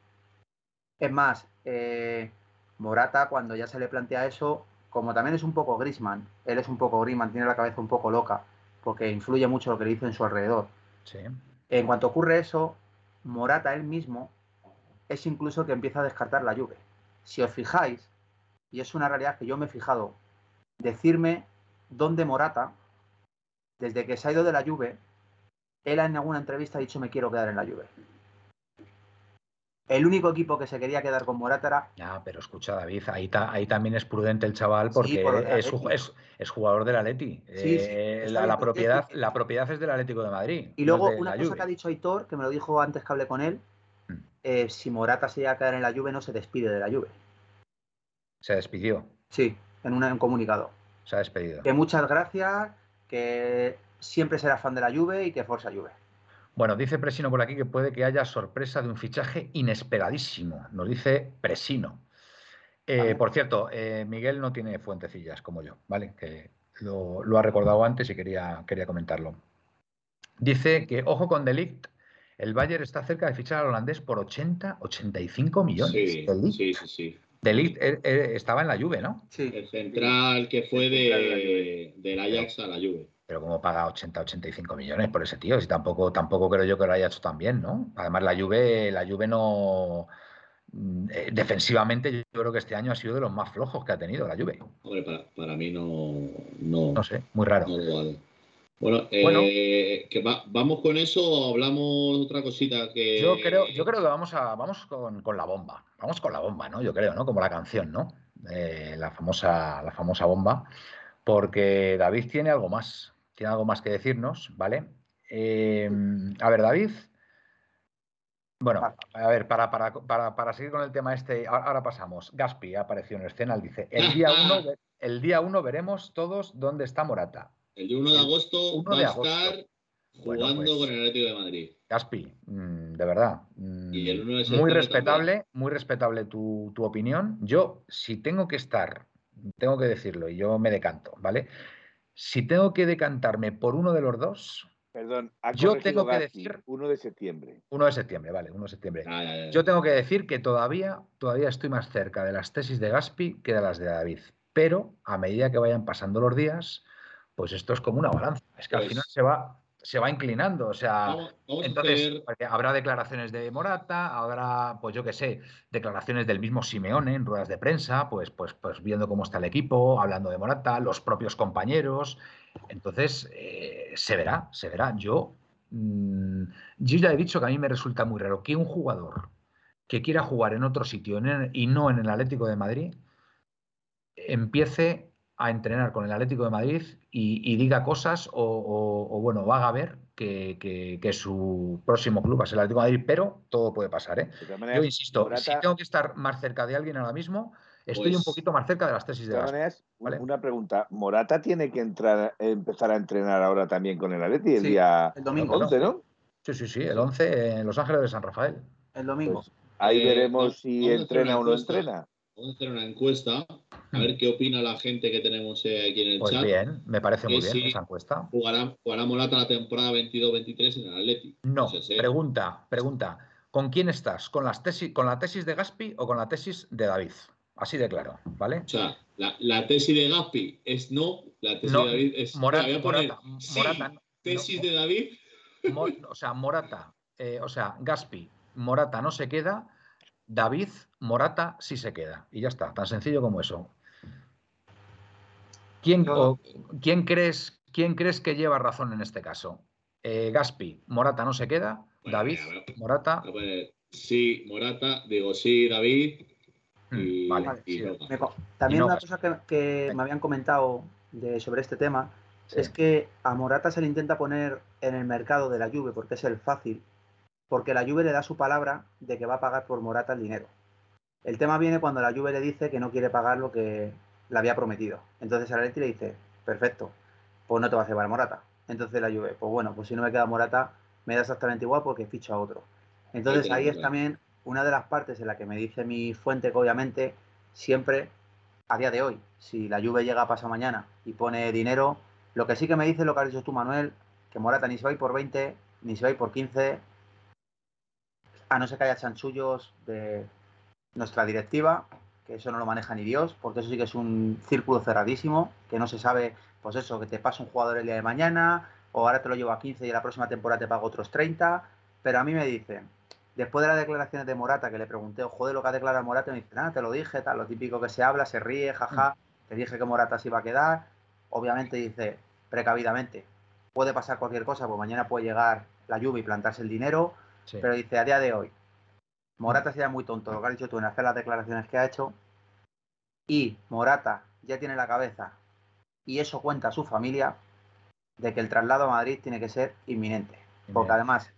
Es más, eh, Morata, cuando ya se le plantea eso, como también es un poco Grisman, él es un poco Grisman, tiene la cabeza un poco loca, porque influye mucho lo que le dice en su alrededor. En cuanto ocurre eso, Morata él mismo es incluso el que empieza a descartar la lluvia. Si os fijáis, y es una realidad que yo me he fijado, decirme dónde Morata, desde que se ha ido de la Juve, él en alguna entrevista ha dicho me quiero quedar en la Juve. El único equipo que se quería quedar con Morata era. Ya, pero escucha, David, ahí, ahí también es prudente el chaval porque es, jugador del Atleti. Eh, la, propiedad, la propiedad es del Atlético de Madrid. Y luego, una cosa que ha dicho Aitor, que me lo dijo antes que hablé con él: mm. eh, si Morata se iba a quedar en la Juve, no se despide de la Juve. ¿Se despidió? Sí, en, un comunicado. Se ha despedido. Que muchas gracias, que siempre será fan de la Juve y que Forza Juve. Bueno, dice Presino por aquí que puede que haya sorpresa de un fichaje inesperadísimo. Nos dice Presino. Eh, por cierto, eh, Miguel no tiene fuentecillas como yo, ¿vale? Que lo, ha recordado antes y quería, quería comentarlo. Dice que, ojo con Delict, el Bayern está cerca de fichar al holandés por 80, 85 millones. Sí, sí, sí, sí. Delict eh, estaba en la Juve, ¿no? Sí. El central que fue de, del Ajax a la Juve pero como paga 80, 85 millones por ese tío, si tampoco, tampoco creo yo que lo haya hecho tan bien, ¿no? Además, la Juve, la Juve no mm, eh, defensivamente yo creo que este año ha sido de los más flojos que ha tenido la Juve. Hombre, para, mí no, no, sé, muy raro. Bueno, eh, que vamos con eso o hablamos otra cosita que. Yo creo, yo creo que vamos a, vamos con, con, la bomba. Vamos con la bomba, ¿no? Yo creo, ¿no? Como la canción, ¿no? Eh, la famosa, la famosa bomba. Porque David tiene algo más tiene algo más que decirnos, ¿vale? Em, a ver, David. Bueno, a ver, para, para, seguir con el tema este, ahora pasamos. Gaspi ha aparecido en escena, él dice, el día 1 el día uno veremos todos dónde está Morata. El día 1 de agosto va a estar jugando pues con el Atlético de Madrid. Gaspi, mm, de verdad. Mm, muy respetable, muy respetable tu, tu opinión. Yo, si tengo que estar, tengo que decirlo, y yo me decanto, ¿vale? Si tengo que decantarme por uno de los dos, Perdón, yo tengo que decir 1 de septiembre. 1 de septiembre, vale, 1 de septiembre. Yo tengo que decir que todavía, todavía estoy más cerca de las tesis de Gaspi que de las de David. Pero a medida que vayan pasando los días, pues esto es como una balanza. Es que al pues final se va, se va inclinando. O sea, entonces habrá declaraciones de Morata, habrá, pues yo qué sé, declaraciones del mismo Simeone en ruedas de prensa, pues, pues, pues viendo cómo está el equipo, hablando de Morata, los propios compañeros. Entonces, eh, se verá, se verá. Yo, mm, yo ya he dicho que a mí me resulta muy raro que un jugador que quiera jugar en otro sitio y no en el Atlético de Madrid empiece a entrenar con el Atlético de Madrid y, diga cosas o, bueno, haga ver que, su próximo club va a ser el Atlético de Madrid, pero todo puede pasar. ¿eh? Yo insisto, si tengo que estar más cerca de alguien ahora mismo, estoy un pues poquito más cerca de las tesis de, de Una pregunta, Morata tiene que entrar, empezar a entrenar ahora también con el Atlético el día el domingo, 11, ¿no? Sí, sí, sí, el 11 en Los Ángeles de San Rafael. El domingo. Pues ahí eh, veremos si entrena o no entrena. Vamos a hacer una encuesta, a ver qué opina la gente que tenemos eh, aquí en el pues chat. bien, me parece muy bien esa encuesta. Jugará, jugará Morata la temporada 22-23 en el Atleti. No, pregunta, pregunta. ¿Con quién estás? ¿Con, las tesis, ¿Con la tesis de Gaspi o con la tesis de David? Así de claro, ¿vale? O sea, la, tesis de Gaspi es no, la tesis de David es... Morata, Morata, tesis de David. o sea, Morata, eh, o sea, Gaspi, Morata no se queda, David, Morata sí se queda. Y ya está, tan sencillo como eso. ¿Quién, ¿quién, crees, ¿quién crees que lleva razón en este caso? Eh, Gaspi, Morata no se queda, David, Morata. sí, Morata, digo sí, David. Mm, también una cosa que, me habían comentado sobre este tema es que a Morata se le intenta poner en el mercado de la Juve porque es el fácil, porque la Juve le da su palabra de que va a pagar por Morata el dinero. El tema viene cuando la Juve le dice que no quiere pagar lo que le había prometido. Entonces a Leti le dice, perfecto, pues no te va a llevar Morata. Entonces la Juve, pues bueno, pues si no me queda Morata, me da exactamente igual porque ficho a otro. Entonces ahí es también una de las partes en la que me dice mi fuente que obviamente siempre, a día de hoy, si la lluvia llega a pasar mañana y pone dinero, lo que sí que me dice lo que has dicho tú, Manuel, que Morata ni se va a ir por 20, ni se va a ir por 15, a no ser que haya chanchullos de nuestra directiva, que eso no lo maneja ni Dios, porque eso sí que es un círculo cerradísimo, que no se sabe, pues eso, que te pasa un jugador el día de mañana, o ahora te lo llevo a 15 y la próxima temporada te pago otros 30, pero a mí me dicen, Después de las declaraciones de Morata, que le pregunté, joder, lo que ha declarado Morata, me dice, nada, te lo dije, tal, lo típico que se habla, se ríe, jaja, te dije que Morata se iba a quedar. Obviamente dice, precavidamente, puede pasar cualquier cosa, pues mañana puede llegar la lluvia y plantarse el dinero, pero dice, a día de hoy, Morata sería muy tonto, lo que has dicho tú en hacer las declaraciones que ha hecho, y Morata ya tiene la cabeza, y eso cuenta a su familia, de que el traslado a Madrid tiene que ser inminente. Porque además,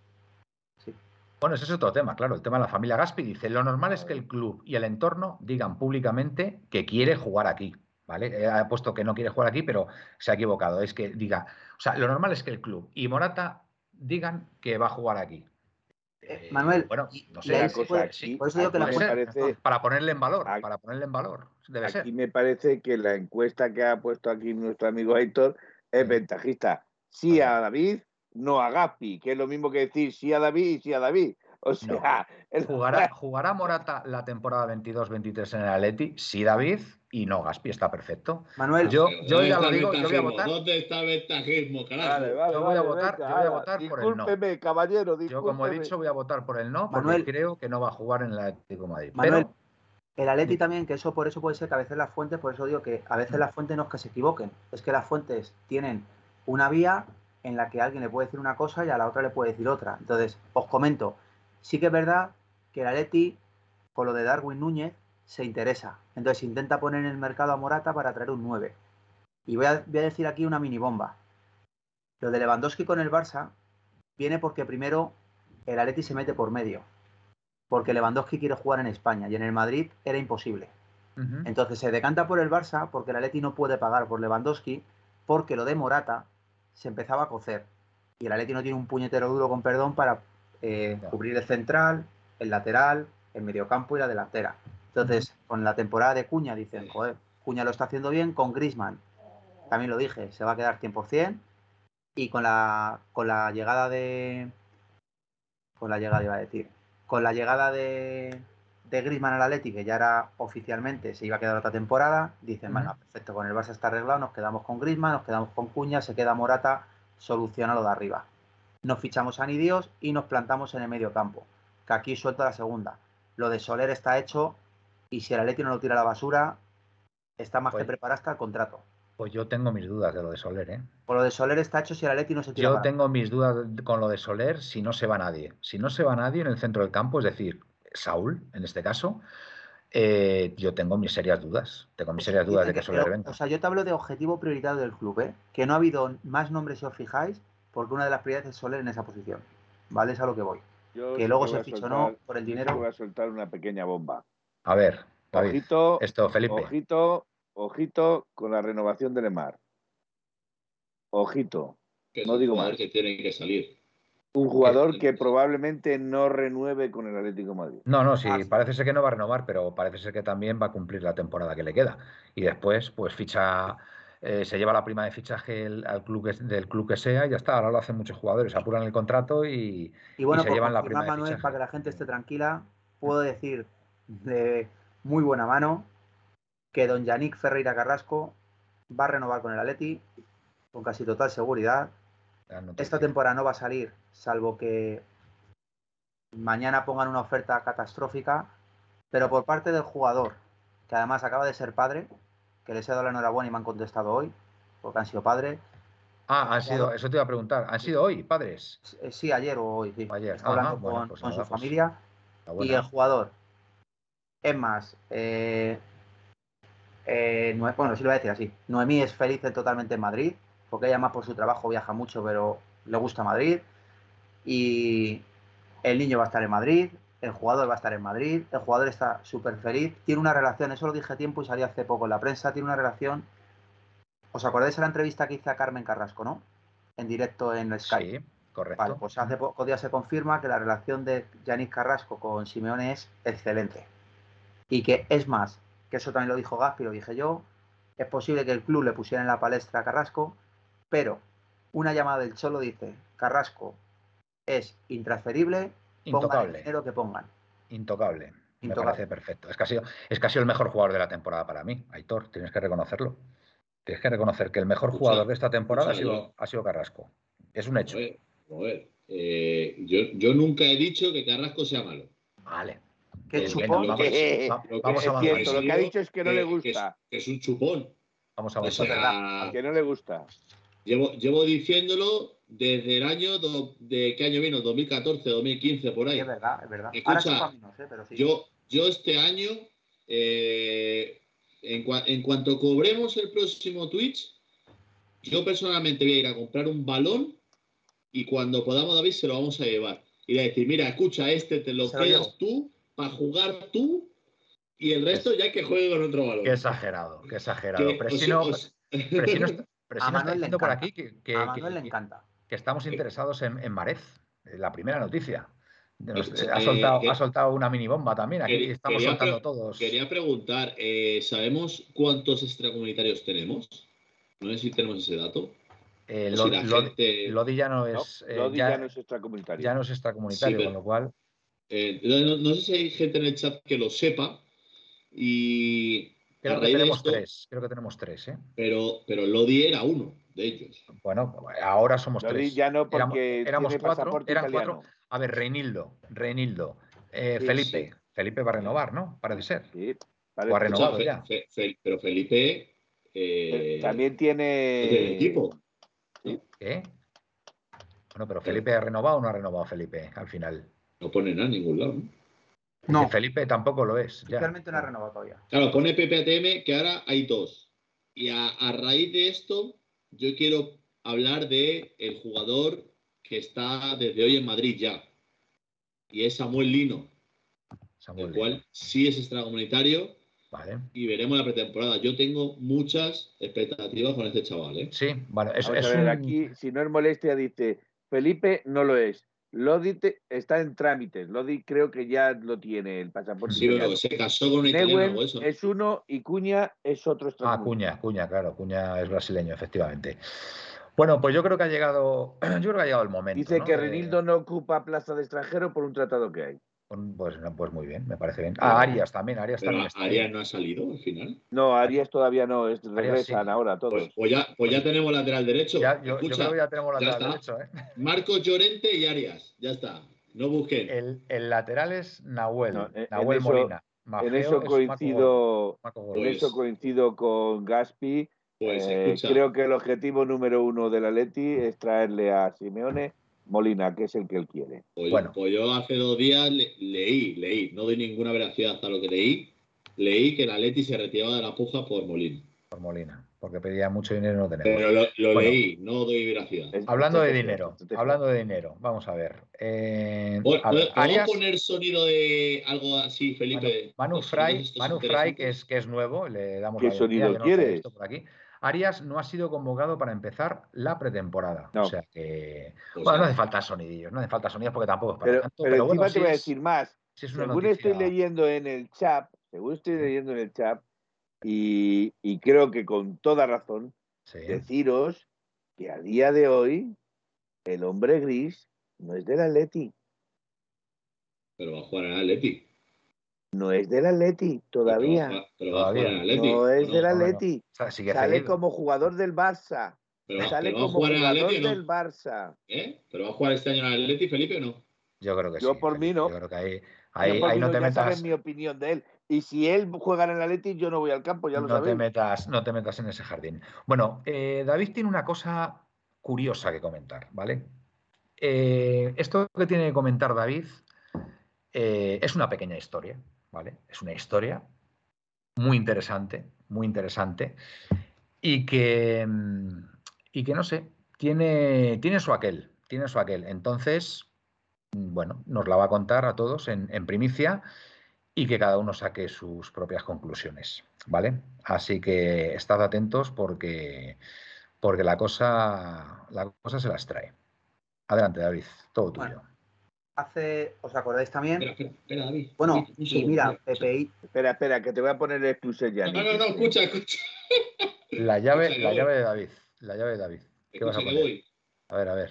bueno, ese es otro tema, claro. El tema de la familia Gaspi dice, lo normal es que el club y el entorno digan públicamente que quiere jugar aquí. ¿Vale? Eh, ha puesto que no quiere jugar aquí, pero se ha equivocado. Es que diga, o sea, lo normal es que el club y Morata digan que va a jugar aquí. Eh, Manuel, bueno, no sé, por eso digo que la parece, para ponerle en valor, para ponerle en valor. Debe aquí me parece que la encuesta que ha puesto aquí nuestro amigo Héctor es ventajista. Sí a David, no a Gaspi, que es lo mismo que decir sí a David y sí a David. O sea, ¿Jugará, ¿Jugará, Morata la temporada 22-23 en el Atleti? Sí, David, y no, Gaspi está perfecto. Manuel, yo, yo ya lo digo, yo voy a votar. ¿Dónde está el ventajismo, carajo? yo voy a votar, yo voy a votar por el no. caballero, Yo, como he dicho, voy a votar por el no, porque Manuel, creo que no va a jugar en el Atlético Madrid. Manuel, el Atleti también, que eso por eso puede ser que a veces las fuentes, por eso digo que a veces las fuentes no es que se equivoquen, es que las fuentes tienen una vía en la que alguien le puede decir una cosa y a la otra le puede decir otra. Entonces, os comento, sí que es verdad que el Atleti, con lo de Darwin Núñez, se interesa. Entonces intenta poner en el mercado a Morata para traer un 9. Y voy a, decir aquí una mini bomba. Lo de Lewandowski con el Barça viene porque primero el Atleti se mete por medio. Porque Lewandowski quiere jugar en España y en el Madrid era imposible. Entonces se decanta por el Barça porque el Atleti no puede pagar por Lewandowski porque lo de Morata se empezaba a cocer. Y el Atleti no tiene un puñetero duro con perdón para eh, cubrir el central, el lateral, el mediocampo y la delantera. Entonces, con la temporada de Cuña dicen, joder, Cuña lo está haciendo bien, con Grisman, también lo dije, se va a quedar 100%, y con la, con la llegada de... Con la llegada, iba a decir, con la llegada de, de Griezmann al Atleti, que ya era oficialmente, se iba a quedar otra temporada, dicen, bueno, perfecto, con el Barça está arreglado, nos quedamos con Griezmann, nos quedamos con Cuña, se queda Morata, soluciona lo de arriba. Nos fichamos a Nidios y nos plantamos en el medio campo, que aquí suelto la segunda. Lo de Soler está hecho y si el Atleti no lo tira a la basura, está más que pues preparado hasta el contrato. Pues yo tengo mis dudas de lo de Soler, ¿eh? Por lo de Soler está hecho si el Atleti no se tira. Yo tengo mis dudas con lo de Soler si no se va nadie. Si no se va nadie en el centro del campo, es decir, Saúl, en este caso, eh, yo tengo mis serias dudas. Tengo mis serias dudas de que Soler venga. O sea, yo te hablo de objetivo prioritario del club, ¿eh? Que no ha habido más nombres, si os fijáis, porque una de las prioridades es Soler en esa posición. ¿Vale? Es a lo que voy. que luego se fichó no por el dinero. Voy a soltar una pequeña bomba. A ver, ojito, esto, Felipe. Ojito, ojito con la renovación de Lemar. Ojito. no digo más. que tiene que salir. Un jugador que probablemente no renueve con el Atlético Madrid. No, no, sí, ah, parece ser que no va a renovar, pero parece ser que también va a cumplir la temporada que le queda. Y después, pues ficha, eh, se lleva la prima de fichaje al club del club que sea y ya está. Ahora lo hacen muchos jugadores, apuran el contrato y, y, bueno, se llevan la prima de fichaje. Para que la gente esté tranquila, puedo decir de muy buena mano que don Yannick Ferreira Carrasco va a renovar con el Atleti con casi total seguridad esta temporada no va a salir, salvo que mañana pongan una oferta catastrófica, pero por parte del jugador, que además acaba de ser padre, que les he dado la enhorabuena y me han contestado hoy, porque han sido padres. Ah, han sido, eso te iba a preguntar, ¿han sido hoy padres? Sí, ayer o hoy, sí. Ayer. hablando con, pues su pues familia. Y el jugador, es más, eh, eh, bueno, sí lo voy a decir así, Noemí es feliz totalmente en Madrid, porque ella más por su trabajo viaja mucho, pero le gusta Madrid. Y el niño va a estar en Madrid, el jugador va a estar en Madrid, el jugador está súper feliz, tiene una relación, eso lo dije a tiempo y salió hace poco en la prensa, tiene una relación... ¿Os acordáis de la entrevista que hice a Carmen Carrasco, no? En directo en Skype. Sí, correcto. Vale, pues hace pocos días se confirma que la relación de Yanis Carrasco con Simeone es excelente. Y que es más, que eso también lo dijo Gaspi, lo dije yo, es posible que el club le pusiera en la palestra a Carrasco, pero una llamada del Cholo dice, Carrasco es intransferible, Intocable. el dinero que pongan. Intocable. Me parece perfecto. Es que, ha sido, es el mejor jugador de la temporada para mí, Aitor, tienes que reconocerlo. Tienes que reconocer que el mejor jugador de esta temporada ha sido, ha sido Carrasco. Es un hecho. Eh, yo, yo nunca he dicho que Carrasco sea malo. Vale. ¿Qué chupón? Vamos, vamos, a cierto, lo que ha dicho es que no le gusta. Que es, un chupón. Vamos a ver. que no le gusta. Llevo, llevo diciéndolo desde el año, ¿de qué año vino? 2014, 2015, por ahí. es verdad, es verdad. Escucha, yo, yo este año, eh, en, en, cuanto cobremos el próximo Twitch, yo personalmente voy a ir a comprar un balón y cuando podamos, David, se lo vamos a llevar. Y a decir, mira, escucha, este te lo quedas tú para jugar tú y el resto ya que juegue con otro balón. Qué exagerado, qué exagerado. pero si no, a Manuel le por aquí que, que, le encanta. Que estamos interesados en, en Marez, la primera noticia. ha, soltado, ha, soltado, una mini bomba también. Aquí estamos soltando todos. Quería preguntar, eh, ¿sabemos cuántos extracomunitarios tenemos? No sé si tenemos ese dato. Eh, Lodi ya no es. Eh, ya, no es extracomunitario. Ya no es extracomunitario, con lo cual. no, sé si hay gente en el chat que lo sepa. Y Creo que tenemos tres, creo que tenemos tres, ¿eh? Pero, pero Lodi era uno de ellos. Bueno, ahora somos tres. ya no porque éramos, cuatro, eran cuatro. A ver, Reinildo, Reinildo, eh, Felipe. Felipe va a renovar, ¿no? Parece ser. Sí, o ha renovado ya. pero Felipe eh, también tiene equipo. ¿Qué? Bueno, pero Felipe ha renovado o no ha renovado Felipe al final. No pone nada en ningún lado. ¿no? No. Felipe tampoco lo es. Realmente no ha renovado todavía. Claro, pone PPATM que ahora hay dos. Y a, raíz de esto, yo quiero hablar de el jugador que está desde hoy en Madrid ya. Y es Samuel Lino. Samuel el cual sí es extracomunitario. Vale. Y veremos la pretemporada. Yo tengo muchas expectativas con este chaval. ¿eh? Sí, bueno, eso es. Aquí, si no es molestia, dice Felipe no lo es. Lodi está en trámites. Lodi creo que ya lo tiene el pasaporte. Sí, pero se casó con un italiano eso. Es uno y Cuña es otro. Ah, Cuña, Cuña, claro. Cuña es brasileño, efectivamente. Bueno, pues yo creo que ha llegado, yo creo que ha llegado el momento. Dice que Renildo no ocupa plaza de extranjero por un tratado que hay. Pues, pues muy bien, me parece bien. Ah, Arias también, Arias también está Arias no ha salido al final. No, Arias todavía no, es, regresan ahora todos. Pues, pues, ya, pues ya tenemos lateral derecho. Ya, yo, creo que ya tenemos lateral derecho. ¿eh? Marcos Llorente y Arias, ya está. No busquen. El, el lateral es Nahuel, Nahuel Molina. en eso coincido, en eso coincido con Gaspi. Pues, eh, creo que el objetivo número uno del Atleti es traerle a Simeone Molina, que es el que él quiere. Pues, bueno. pues yo hace dos días leí, leí, no doy ninguna veracidad a lo que leí, leí que la Leti se retiraba de la puja por Molina. Por Molina, porque pedía mucho dinero y no tenemos. Pero lo, leí, no doy veracidad. Hablando de dinero, hablando de dinero, vamos a ver. Eh, ¿Podemos poner sonido de algo así, Felipe? Manu Fry, Manu Fry que, es, que es nuevo, le damos ¿Qué sonido quieres? por aquí. Arias no ha sido convocado para empezar la pretemporada. O sea que. Pues bueno, no hace falta sonidillos, no hace falta sonidos porque tampoco es para pero, tanto. Pero, bueno, te voy a decir más. según estoy leyendo en el chat, según estoy leyendo en el chat, y, creo que con toda razón, deciros que a día de hoy el hombre gris no es del Atleti. Pero va a jugar en el Atleti. No es del Atleti todavía. Pero, todavía. No es del Atleti. Sale como jugador del Barça. Pero, Sale como jugar el del Barça. ¿Eh? ¿Pero va a jugar este año en el Atleti, Felipe, o no? Yo creo que sí. Yo por mí no. Yo creo que ahí, ahí, ahí no te metas. Sabes mi opinión de él. Y si él juega en el Atleti, yo no voy al campo, ya lo no Te metas, no te metas en ese jardín. Bueno, eh, David tiene una cosa curiosa que comentar, ¿vale? Eh, esto que tiene que comentar David eh, es una pequeña historia, ¿vale? Es una historia muy interesante, muy interesante, y que, mm, y que no sé, tiene, tiene su aquel, tiene su aquel. Entonces, mm, bueno, nos la va a contar a todos en, primicia y que cada uno saque sus propias conclusiones, ¿vale? Así que estad atentos porque, porque la, cosa, la cosa se las trae. Adelante, David, todo tuyo hace, ¿os acordáis también? Espera, espera, David. Bueno, sí, mira, PPI. Espera, espera, que te voy a poner el exclusive ya. No, no, no, escucha, escucha. La llave, la llave de David. La llave de David. ¿Qué vas a poner? A ver, a ver.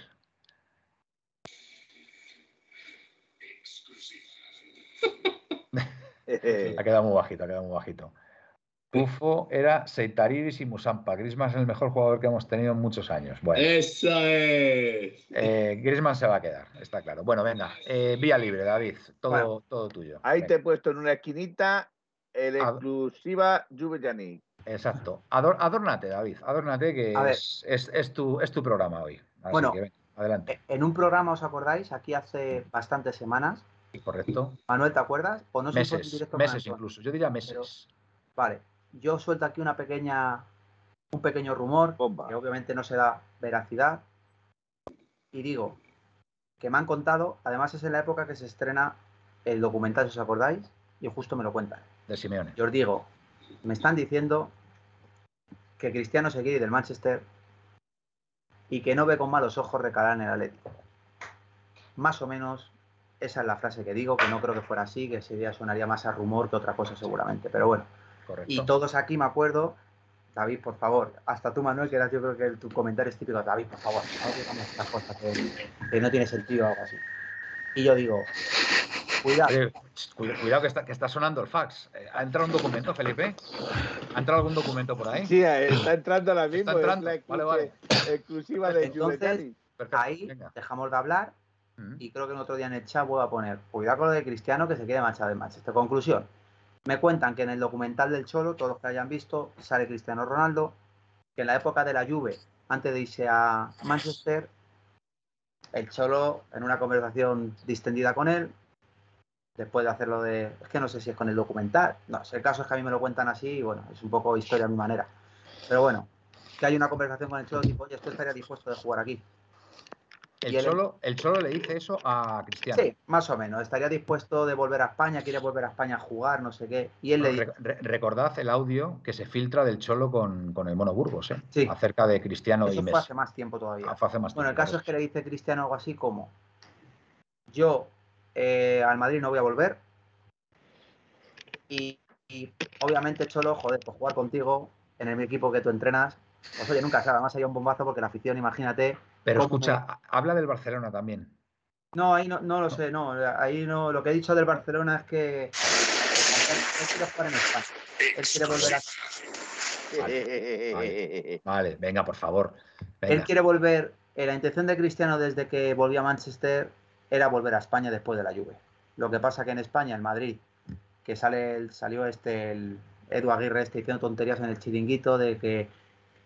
ha quedado muy bajito, ha quedado muy bajito. Pufo era Seitaridis y Musampa. Grisman es el mejor jugador que hemos tenido en muchos años. Bueno, Eso es. Eh, Grisman se va a quedar, está claro. Bueno, venga, eh, vía libre, David. Todo, todo tuyo. Ahí te he puesto en una esquinita el exclusiva Juve Exacto. adórnate, David. Adórnate, que es, tu, es tu programa hoy. bueno, adelante. En un programa, ¿os acordáis? Aquí hace bastantes semanas. Correcto. Manuel, ¿te acuerdas? ¿O no meses, meses incluso. Yo diría meses. vale yo suelto aquí una pequeña, un pequeño rumor, que obviamente no se da veracidad, y digo que me han contado, además es en la época que se estrena el documental, si os acordáis, y justo me lo cuentan. De Simeone. Yo os digo, me están diciendo que Cristiano se quiere del Manchester y que no ve con malos ojos recalar en el Atlético. Más o menos esa es la frase que digo, que no creo que fuera así, que ese día sonaría más a rumor que otra cosa seguramente. Pero bueno, y todos aquí me acuerdo, David, por favor, hasta tú, Manuel, que era yo creo que tu comentario es típico, David, por favor, no digamos estas cosas que, no tiene sentido o algo así. Y yo digo, cuidado. cuidado que está, que está sonando el fax. Eh, ¿Ha entrado un documento, Felipe? ¿Ha entrado algún documento por ahí? Sí, eh, está entrando ahora mismo. Está entrando. vale, vale. exclusiva de Entonces, ahí dejamos de hablar y creo que en otro día en el chat voy a poner, cuidado con lo de Cristiano que se quiere marchar de Manchester. Conclusión, me cuentan que en el documental del Cholo, todos los que hayan visto, sale Cristiano Ronaldo, que en la época de la Juve, antes de irse a Manchester, el Cholo, en una conversación distendida con él, después de hacerlo de... Es que no sé si es con el documental. No, el caso es que a mí me lo cuentan así y bueno, es un poco historia a mi manera. Pero bueno, que hay una conversación con el Cholo tipo, oye, esto estaría dispuesto de jugar aquí. El Cholo, el Cholo le dice eso a Cristiano. Sí, más o menos. Estaría dispuesto de volver a España, quiere volver a España a jugar, no sé qué. Y él le dice... recordad el audio que se filtra del Cholo con, el Mono Burgos, ¿eh? Sí. Acerca de Cristiano eso y Messi. fue hace más tiempo todavía. Ah, hace más bueno, el caso es que le dice Cristiano algo así como: Yo eh, al Madrid no voy a volver. Y, obviamente, Cholo, joder, pues jugar contigo en el equipo que tú entrenas. Pues oye, nunca sabe, más hay un bombazo porque la afición, imagínate, pero escucha, habla del Barcelona también. No, ahí no, no lo sé, no. Ahí no. Lo que he dicho del Barcelona es que él quiere jugar en España. Él quiere volver a. Vale, venga, por favor. Él quiere volver. Eh, la intención de Cristiano desde que volvió a Manchester era volver a España después de la Juve. Lo que pasa que en España, en Madrid, que sale salió este el Edu Aguirre este diciendo tonterías en el chiringuito de que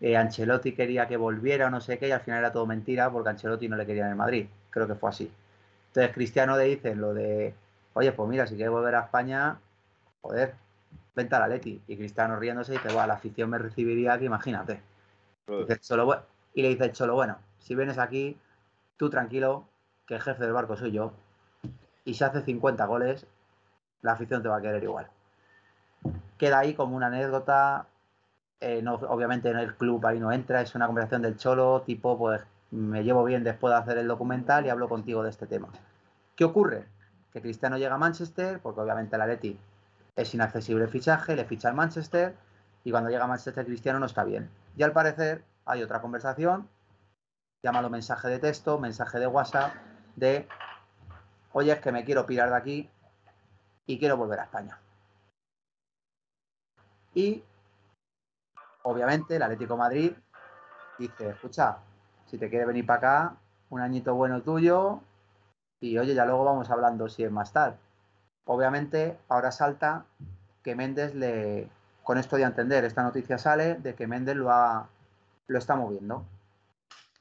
eh, Ancelotti quería que volviera o no sé qué, y al final era todo mentira porque Ancelotti no le quería en el Madrid. Creo que fue así. Entonces Cristiano le dice lo de, oye, pues mira, si quieres volver a España, joder, vente a la Leti. Y Cristiano riéndose dice, bueno, la afición me recibiría aquí, imagínate. y le dice el Cholo, bueno, si vienes aquí, tú tranquilo, que el jefe del barco soy yo. Y si hace 50 goles, la afición te va a querer igual. Queda ahí como una anécdota eh, no, obviamente en el club ahí no entra, es una conversación del cholo, tipo, pues me llevo bien después de hacer el documental y hablo contigo de este tema. ¿Qué ocurre? Que Cristiano llega a Manchester, porque obviamente la Leti es inaccesible el fichaje, le ficha al Manchester, y cuando llega a Manchester Cristiano no está bien. Y al parecer hay otra conversación, llámalo mensaje de texto, mensaje de WhatsApp, de, oye, es que me quiero pirar de aquí y quiero volver a España. Y obviamente el Atlético Madrid dice, escucha, si te quiere venir para acá, un añito bueno tuyo, y oye, ya luego vamos hablando si es más tal. Obviamente, ahora salta que Méndez le, con esto de entender, esta noticia sale de que Méndez lo, ha, lo está moviendo.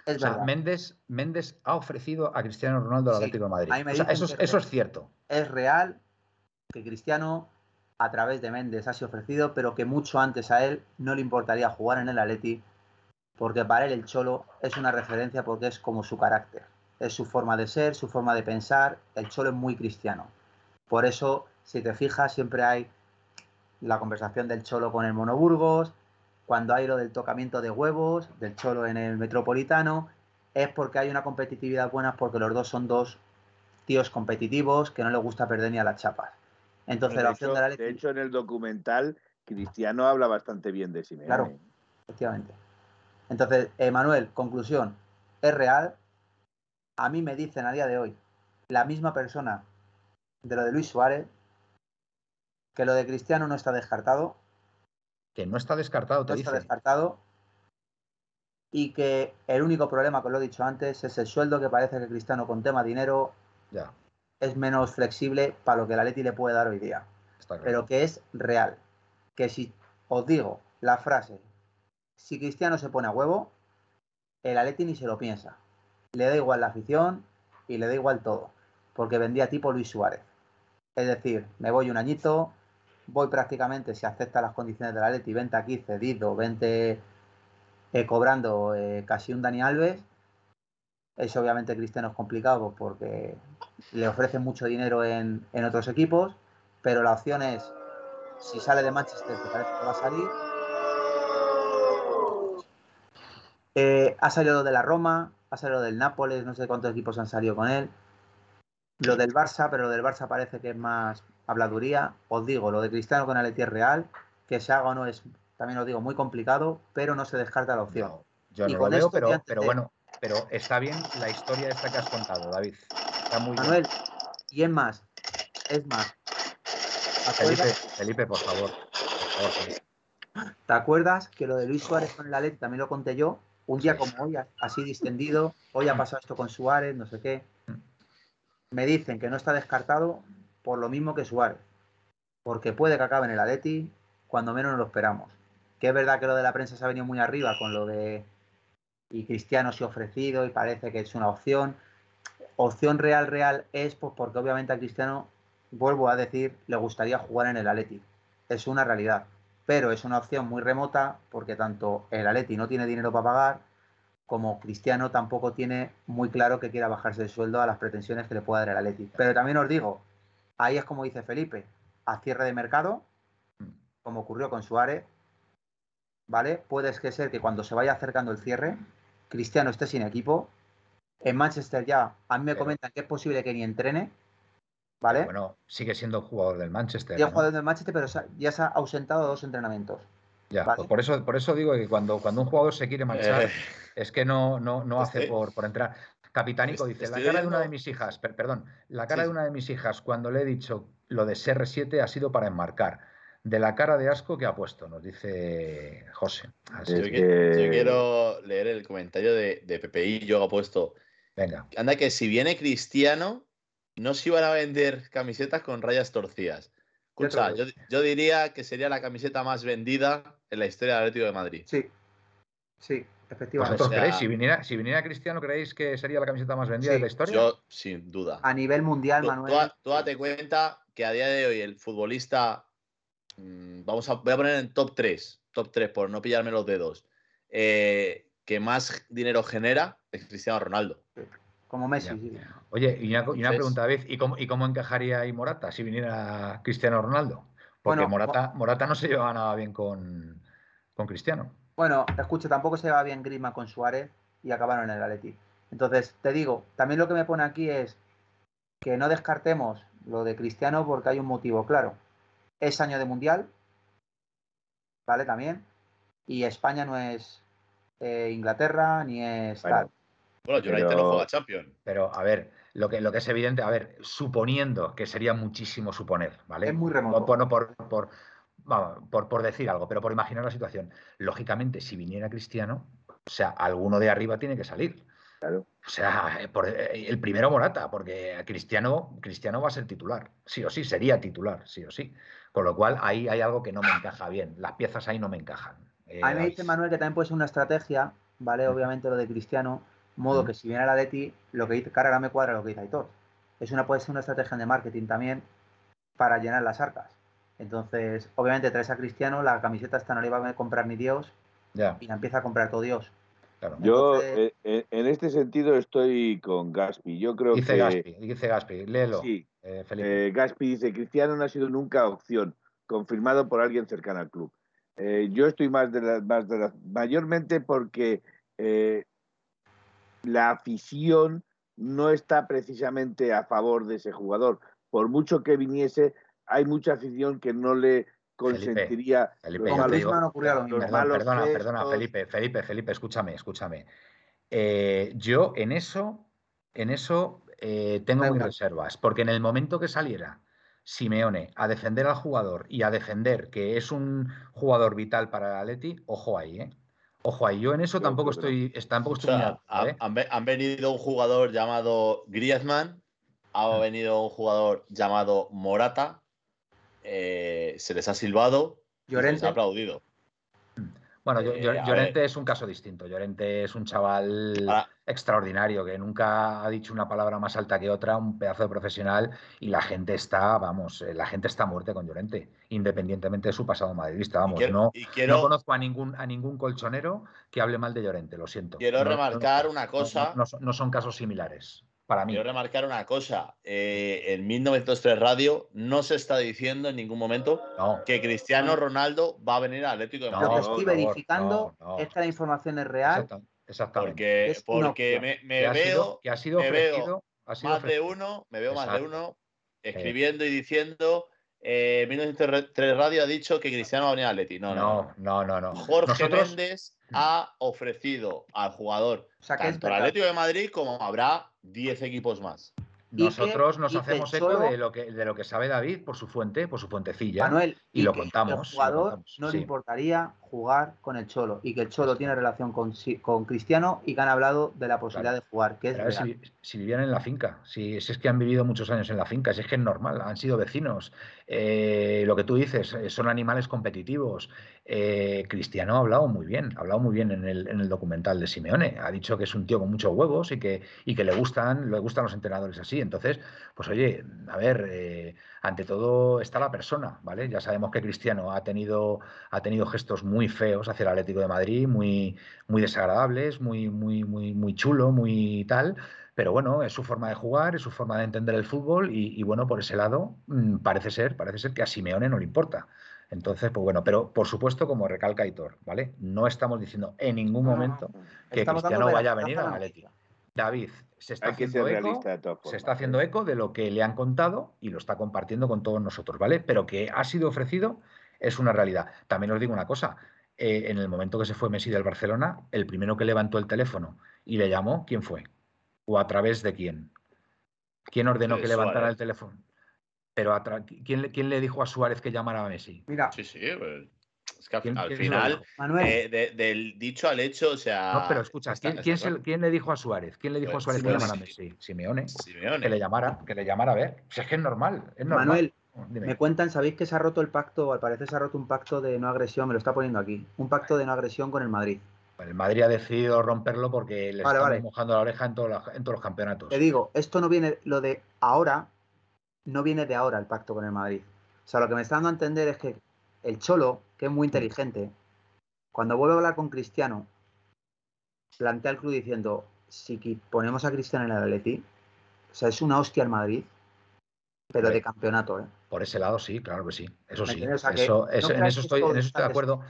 Es verdad. Méndez, Méndez ha ofrecido a Cristiano Ronaldo al Atlético de Madrid. eso, eso es cierto. Es real que Cristiano a través de Méndez ha sido ofrecido, pero que mucho antes a él no le importaría jugar en el Atleti, porque para él el Cholo es una referencia porque es como su carácter, es su forma de ser, su forma de pensar, el Cholo es muy cristiano. Por eso, si te fijas, siempre hay la conversación del Cholo con el Monoburgos, cuando hay lo del tocamiento de huevos, del Cholo en el Metropolitano, es porque hay una competitividad buena, porque los dos son dos tíos competitivos que no les gusta perder ni a las chapas. Entonces, la opción de la De hecho, en el documental, Cristiano habla bastante bien de Simeone. Claro, efectivamente. Entonces, Emanuel, conclusión, es real. A mí me dicen a día de hoy, la misma persona de lo de Luis Suárez, que lo de Cristiano no está descartado. Que no está descartado, te no está descartado. Y que el único problema, que lo he dicho antes, es el sueldo que parece que Cristiano con tema dinero ya es menos flexible para lo que la Leti le puede dar hoy día. Pero que es real. Que si os digo la frase, si Cristiano se pone a huevo, el Atleti ni se lo piensa. Le da igual la afición y le da igual todo. Porque vendía tipo Luis Suárez. Es decir, me voy un añito, voy prácticamente, si acepta las condiciones de la Leti, vente aquí cedido, vente eh, cobrando eh, casi un Dani Alves eso obviamente Cristiano es complicado porque le ofrecen mucho dinero en, otros equipos, pero la opción es, si sale de Manchester, que parece que va a salir, eh, ha salido de la Roma, ha salido del Nápoles, no sé cuántos equipos han salido con él. Lo del Barça, pero lo del Barça parece que es más habladuría. Os digo, lo de Cristiano con el es real, que se haga o no es, también os digo, muy complicado, pero no se descarta la opción. yo no lo veo, pero, pero bueno, pero está bien la historia esta que has contado, David. Está muy Manuel, y es más, es más. Felipe, Felipe, por favor. ¿Te acuerdas que lo de Luis Suárez con el Atleti también lo conté yo? Un día como hoy, así distendido, hoy ha pasado esto con Suárez, no sé qué. Me dicen que no está descartado por lo mismo que Suárez, porque puede que acabe en el Atleti cuando menos nos lo esperamos. Que es verdad que lo de la prensa se ha venido muy arriba con lo de y Cristiano se ha ofrecido y parece que es una opción. Opción real, real es pues porque obviamente a Cristiano, vuelvo a decir, le gustaría jugar en el Atleti. Es una realidad. Pero es una opción muy remota porque tanto el Atleti no tiene dinero para pagar como Cristiano tampoco tiene muy claro que quiera bajarse el sueldo a las pretensiones que le pueda dar el Atleti. Pero también os digo, ahí es como dice Felipe, a cierre de mercado, como ocurrió con Suárez, ¿vale? Puede que ser que cuando se vaya acercando el cierre, Cristiano esté sin equipo. En Manchester ya, a mí me comentan que es posible que ni entrene. ¿Vale? Bueno, sigue siendo jugador del Manchester. Ya jugador del Manchester, pero ya se ha ausentado dos entrenamientos. Ya, pues por, eso, por eso digo que cuando, cuando un jugador se quiere marchar, eh. es que no, no, no hace por, por entrar. Capitánico dice, la cara de una de mis hijas, perdón, la cara de una de mis hijas cuando le he dicho lo de CR7 ha sido para enmarcar de la cara de asco que ha puesto, nos dice José. yo, quiero leer el comentario de, de PPI, yo ha puesto. Venga. Anda que si viene Cristiano, no se iban a vender camisetas con rayas torcidas. Escucha, yo, diría que sería la camiseta más vendida en la historia del Atlético de Madrid. Sí, sí, efectivamente. Si viniera, si viniera Cristiano, ¿creéis que sería la camiseta más vendida de la historia? Yo, sin duda. A nivel mundial, Manuel. Tú, date cuenta que a día de hoy el futbolista Mm, vamos a, voy a poner en top 3, top 3 por no pillarme los dedos, eh, que más dinero genera es Cristiano Ronaldo. Como Messi. Oye, y una, pregunta, David, ¿y cómo, ¿y cómo encajaría ahí Morata si viniera Cristiano Ronaldo? Porque Morata, Morata no se lleva nada bien con, con Cristiano. Bueno, escucha, tampoco se lleva bien Grima con Suárez y acabaron en el Atleti. Entonces, te digo, también lo que me pone aquí es que no descartemos lo de Cristiano porque hay un motivo claro es año de mundial, ¿vale? También. Y España no es eh, Inglaterra ni es bueno, Bueno, United no juega Champions. Pero, a ver, lo que, lo que es evidente, a ver, suponiendo que sería muchísimo suponer, ¿vale? Es muy remoto. Por, por, por, por, por decir algo, pero por imaginar la situación. Lógicamente, si viniera Cristiano, O sea, alguno de arriba tiene que salir. Claro. O sea, eh, eh, el primero Morata, porque Cristiano, Cristiano va a ser titular, sí o sí, sería titular, sí o sí. Con lo cual ahí hay algo que no me encaja bien. Las piezas ahí no me encajan. a mí me dice Manuel que también puede ser una estrategia, ¿vale? Obviamente lo de Cristiano, modo que si viene la de ti, lo que dice Carrera me cuadra lo que dice Aitor. Es una, puede ser una estrategia de marketing también para llenar las arcas. Entonces, obviamente traes a Cristiano, la camiseta esta no le iba a comprar ni Dios y la empieza a comprar todo Dios. Yo eh, eh, en este sentido estoy con Gaspi. Yo creo dice Gaspi, dice Gaspi, léelo. Sí, eh, Gaspi dice, Cristiano no ha sido nunca opción, confirmado por alguien cercano al club. yo estoy más de las, más de las, mayormente porque la afición no está precisamente a favor de ese jugador. Por mucho que viniese, hay mucha afición que no le consentiría. Felipe, perdona, perdona, Felipe, Felipe, Felipe, escúchame, escúchame. Eh, yo en eso, en eso eh, tengo mis reservas, porque en el momento que saliera Simeone a defender al jugador y a defender que es un jugador vital para el Atleti, ojo ahí, ¿eh? Ojo ahí, yo en eso tampoco estoy, tampoco estoy han, venido un jugador llamado Griezmann, ha venido un jugador llamado Morata, eh, se les ha silbado, se les ha aplaudido. Bueno, eh, Llorente es un caso distinto. Llorente es un chaval extraordinario que nunca ha dicho una palabra más alta que otra, un pedazo de profesional y la gente está, vamos, eh, la gente está muerte con Llorente, independientemente de su pasado madridista. Vamos, no, no, conozco a ningún, a ningún colchonero que hable mal de Llorente, lo siento. Quiero remarcar una cosa. no son casos similares. Quiero remarcar una cosa. Eh, en 1903 Radio no se está diciendo en ningún momento que Cristiano Ronaldo va a venir al Atlético de Madrid. Lo que estoy verificando es que la información es real. Exactamente. Porque, me, veo. que ha sido ofrecido, más de uno, me veo más de uno escribiendo y diciendo. Eh, 1903 Radio ha dicho que Cristiano va a venir al Atlético. No, no, no. no, Jorge Méndez ha ofrecido al jugador tanto al Atlético de Madrid como habrá 10 equipos más. Nosotros nos hacemos eco de lo que de lo que sabe David por su fuente, por su fuentecilla. Manuel, y, lo contamos. El jugador no le importaría jugar con el Cholo y que el Cholo tiene relación con, con Cristiano y que han hablado de la posibilidad de jugar. Que es si, si, vivían en la finca, si, es que han vivido muchos años en la finca, si es que es normal, han sido vecinos. Eh, lo que tú dices, eh, son animales competitivos. Eh, Cristiano ha hablado muy bien, ha hablado muy bien en el, en el, documental de Simeone. Ha dicho que es un tío con muchos huevos y que, y que le gustan, le gustan los entrenadores así. Entonces, pues oye, a ver, eh, ante todo está la persona, ¿vale? Ya sabemos que Cristiano ha tenido, ha tenido gestos muy feos hacia el Atlético de Madrid, muy, muy desagradables, muy, muy, muy, muy chulo, muy tal. Pero bueno, es su forma de jugar, es su forma de entender el fútbol y, bueno, por ese lado mm, parece ser, parece ser que a Simeone no le importa. Entonces, pues bueno, pero por supuesto, como recalca Hitor, ¿vale? No estamos diciendo en ningún momento que Cristiano vaya a venir al Atlético. David se está, haciendo eco, se está haciendo eco de lo que le han contado y lo está compartiendo con todos nosotros, ¿vale? Pero que ha sido ofrecido es una realidad. También os digo una cosa, eh, en el momento que se fue Messi del Barcelona, el primero que levantó el teléfono y le llamó, ¿quién fue? ¿O a través de quién? ¿Quién ordenó que levantara el teléfono? Pero ¿quién, ¿quién, le dijo a Suárez que llamara a Messi? Mira. Sí, sí, pues, es que al, final, eh, del dicho al hecho, o sea. No, pero escucha, ¿quién, le dijo a Suárez? ¿Quién le dijo a Suárez que llamara a Messi? Simeone. Que le llamara, que le llamara a ver. es que es normal. Es normal. Manuel, me cuentan, ¿sabéis que se ha roto el pacto? Al parecer se ha roto un pacto de no agresión, me lo está poniendo aquí. Un pacto de no agresión con el Madrid. El Madrid ha decidido romperlo porque le está mojando la oreja en, todos los campeonatos. Te digo, esto no viene, lo de ahora, no viene de ahora el pacto con el Madrid. O sea, lo que me está dando a entender es que el Cholo, que es muy inteligente, cuando vuelve a hablar con Cristiano, plantea el club diciendo, si ponemos a Cristiano en el Atleti, o sea, es una hostia el Madrid, pero de campeonato, ¿eh? Por ese lado sí, claro que sí. Eso sí. en eso estoy, en eso estoy de acuerdo.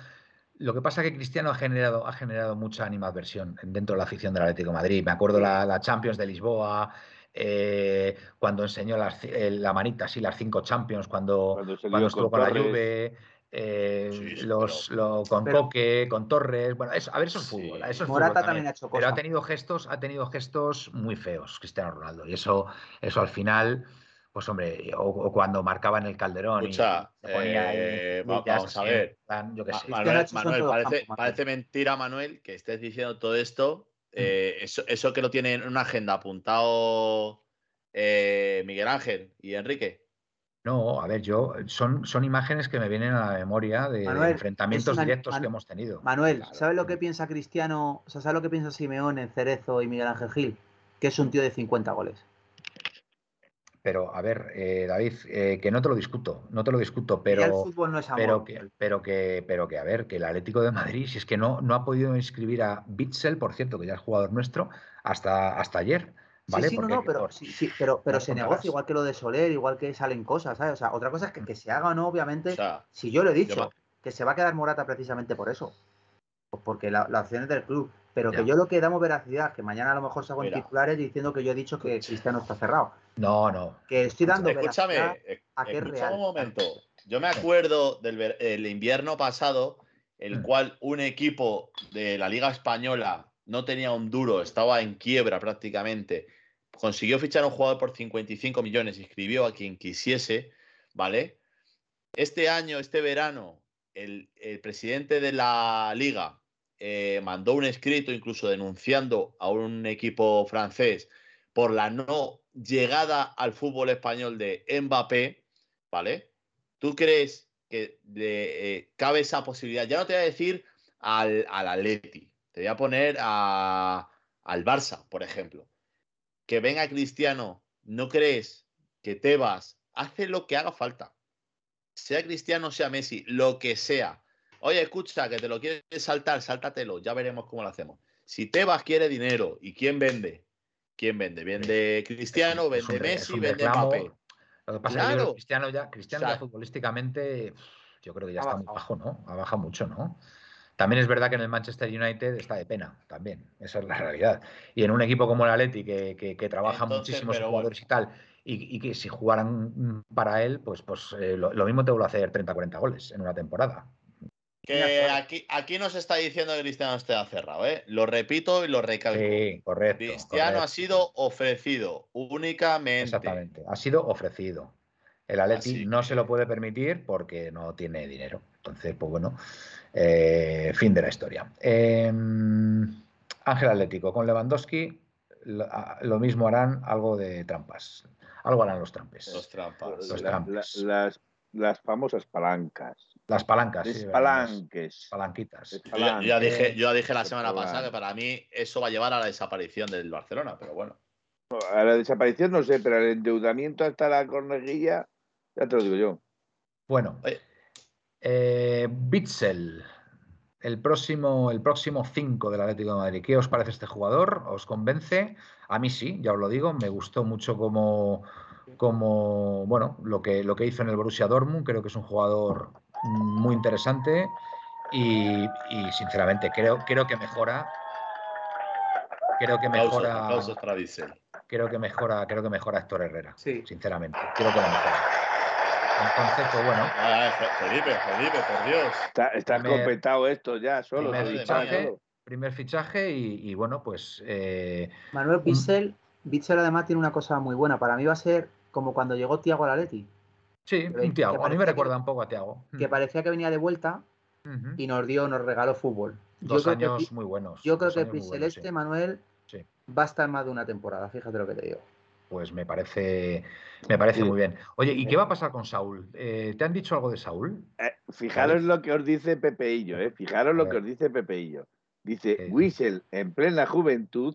Lo que pasa es que Cristiano ha generado, ha generado mucha animadversión dentro de la afición del Atlético de Madrid. Me acuerdo la, la Champions de Lisboa, eh, cuando enseñó eh, la manita, sí, las cinco Champions, cuando, cuando, estuvo con, la Juve, eh, los, con Coque, con Torres, bueno, eso, a ver, eso es fútbol. Eso es Morata también. ha hecho cosas. Pero ha tenido gestos, ha tenido gestos muy feos, Cristiano Ronaldo. Y eso, eso al final, Pues hombre, o, cuando marcaba en el Calderón y se ponía eh, vamos a ver. Manuel, parece, mentira, Manuel, que estés diciendo todo esto. Mm. Eh, eso, eso, que lo tiene en una agenda apuntado eh, Miguel Ángel y Enrique. No, a ver, yo son, son imágenes que me vienen a la memoria de, enfrentamientos directos que hemos tenido. Manuel, ¿sabes lo que piensa Cristiano? O sea, ¿sabes lo que piensa Simeone, Cerezo y Miguel Ángel Gil? Que es un tío de 50 goles. Pero, a ver, eh, David, eh, que no te lo discuto, no te lo discuto, pero. el fútbol no es amor. Pero que, pero que, pero que, a ver, que el Atlético de Madrid, si es que no, no ha podido inscribir a Bitzel, por cierto, que ya es jugador nuestro, hasta, hasta ayer. ¿Vale? Sí, sí, no, no, pero, sí, pero, pero se negocia igual que lo de Soler, igual que salen cosas, ¿sabes? O sea, otra cosa es que, mm. que se haga o no, obviamente. si yo lo he dicho, que se va a quedar Morata precisamente por eso. Pues porque la, la opción es del club. Pero que yo lo que damos veracidad, que mañana a lo mejor salgo en titulares diciendo que yo he dicho que Cristiano está cerrado. No, no. Que estoy dando Escúchame, a que es real. un momento. Yo me acuerdo del invierno pasado, el mm. cual un equipo de la Liga Española no tenía un duro, estaba en quiebra prácticamente. Consiguió fichar a un jugador por 55 millones, inscribió a quien quisiese, ¿vale? Este año, este verano, el presidente de la liga eh, mandó un escrito incluso denunciando a un equipo francés por la no llegada al fútbol español de Mbappé, ¿vale? ¿Tú crees que eh, cabe esa posibilidad? Ya no te voy a decir al, al Atleti, te voy a poner al Barça, por ejemplo. Que venga Cristiano, ¿no crees que Tebas hace lo que haga falta? Sea Cristiano, sea Messi, lo que sea Oye, escucha, que te lo quieres saltar, sáltatelo, ya veremos cómo lo hacemos. Si Tebas quiere dinero, ¿y quién vende? ¿Quién vende? ¿Vende Cristiano, vende Messi, vende Mbappé? Lo que pasa es que Cristiano ya, Cristiano ya futbolísticamente, yo creo que ya está muy bajo, ¿no? Ha bajado mucho, ¿no? También es verdad que en el Manchester United está de pena, también. Esa es la realidad. Y en un equipo como el Atleti, que, que, trabaja muchísimos jugadores y tal, y, que si jugaran para él, pues, pues eh, lo, lo, mismo te vuelve a hacer 30-40 goles en una temporada. Que aquí, aquí nos está diciendo que Cristiano está cerrado, ¿eh? Lo repito y lo recalco. Sí, correcto. Cristiano ha sido ofrecido únicamente. Exactamente, ha sido ofrecido. El Atleti no se lo puede permitir porque no tiene dinero. Entonces, pues bueno, eh, fin de la historia. Em, Ángel Atlético, con Lewandowski lo, mismo harán algo de trampas. Algo harán los trampes. Los trampas. Los trampas. las, las famosas palancas. Las palancas. Sí, palanques. Palanquitas. Yo, ya dije, yo dije la semana pasada que para mí eso va a llevar a la desaparición del Barcelona, pero bueno. A la desaparición no sé, pero al endeudamiento hasta la corneguilla, ya te lo digo yo. Bueno, eh, Bitzel, el próximo, el próximo 5 del Atlético de Madrid. ¿Qué os parece este jugador? ¿Os convence? A mí sí, ya os lo digo, me gustó mucho como, como bueno, lo que, lo que hizo en el Borussia Dortmund, creo que es un jugador muy interesante y, sinceramente creo, creo que mejora. Creo que mejora. creo que mejora, creo que mejora Héctor Herrera. Sinceramente. Creo que lo mejora. Entonces, pues bueno. Ah, Felipe, Felipe, por Dios. Está, completado esto ya, solo. Primer fichaje, primer fichaje y, bueno, pues. Eh, Manuel Bissell, Bissell además tiene una cosa muy buena. Para mí va a ser como cuando llegó Tiago Laletti. Sí, un Tiago. A mí me recuerda un poco a Tiago. Que mm. parecía que venía de vuelta y nos dio, nos regaló fútbol. Dos años muy buenos. Yo creo que Celeste, Manuel, va a estar más de una temporada, fíjate lo que te digo. Pues me parece, me parece muy bien. Oye, ¿y qué va a pasar con Saúl? Eh, ¿Te han dicho algo de Saúl? Eh, fijaros lo que os dice Pepeillo, ¿eh? Fijaros lo que os dice Pepeillo. Dice, Whistle, en plena juventud,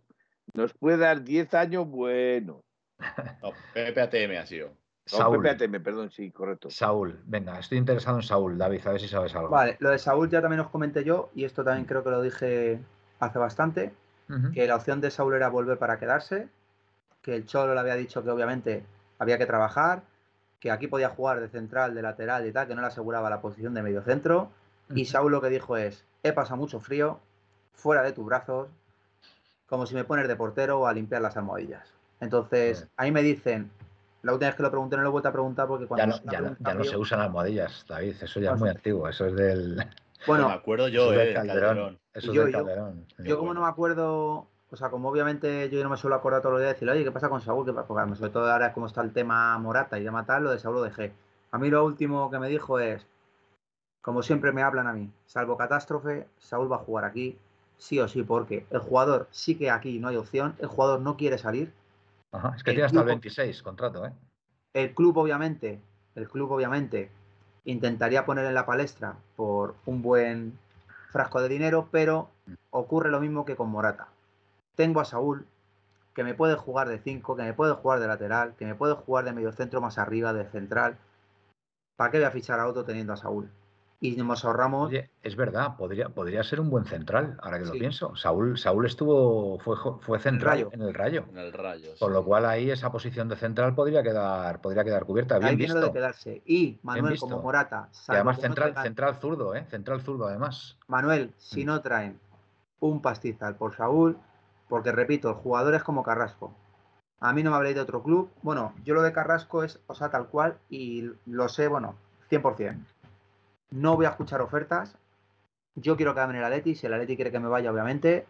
nos puede dar 10 años buenos. No, PPATM ha sido. Saúl. perdón, sí, correcto. Saúl, venga, estoy interesado en Saúl, David, a ver si sabes algo. Vale, lo de Saúl ya también os comenté yo, y esto también creo que lo dije hace bastante, que la opción de Saúl era volver para quedarse, que el Cholo le había dicho que obviamente había que trabajar, que aquí podía jugar de central, de lateral y tal, que no le aseguraba la posición de medio centro, y Saúl lo que dijo es, he pasado mucho frío, fuera de tus brazos, como si me pones de portero o a limpiar las almohadillas. Entonces, ahí me dicen, la última vez que lo pregunté no lo he vuelto a preguntar porque cuando. Ya no, ya no, se usan almohadillas, David. Eso ya es muy antiguo. Eso es del. Bueno, me acuerdo yo, eh, Calderón. Eso yo, Calderón. Yo, como no me acuerdo o sea, como obviamente yo no me suelo acordar todos los días de decir, oye, ¿qué pasa con Saúl? ¿Qué pasa? Porque sobre todo ahora como está el tema Morata y de matar, lo de Saúl lo dejé. A mí lo último que me dijo es, como siempre me hablan a mí, salvo catástrofe, Saúl va a jugar aquí, sí o sí, porque el jugador sí que aquí no hay opción, el jugador no quiere salir. Ajá, es que tiene hasta el 26 contrato, ¿eh? El club, obviamente, el club, obviamente, intentaría poner en la palestra por un buen frasco de dinero, pero ocurre lo mismo que con Morata. Tengo a Saúl, que me puede jugar de 5, que me puede jugar de lateral, que me puede jugar de medio centro más arriba, de central. ¿Para qué voy a fichar a otro teniendo a Saúl? Y nos ahorramos. es verdad, podría, podría ser un buen central, ahora que lo pienso. Saúl, Saúl estuvo, fue, fue central en el rayo. En el rayo. Con lo cual ahí esa posición de central podría quedar, podría quedar cubierta. Bien ahí visto. de quedarse. Y Manuel como Morata. Y además central, central zurdo, ¿eh? Central zurdo además. Manuel, si mm. no traen un pastizal por Saúl, porque repito, el jugador es como Carrasco. A mí no me habréis de otro club. Bueno, yo lo de Carrasco es, o sea, tal cual, y lo sé, bueno, 100%. No voy a escuchar ofertas. Yo quiero quedarme en el Atleti. Si el Atleti quiere que me vaya, obviamente,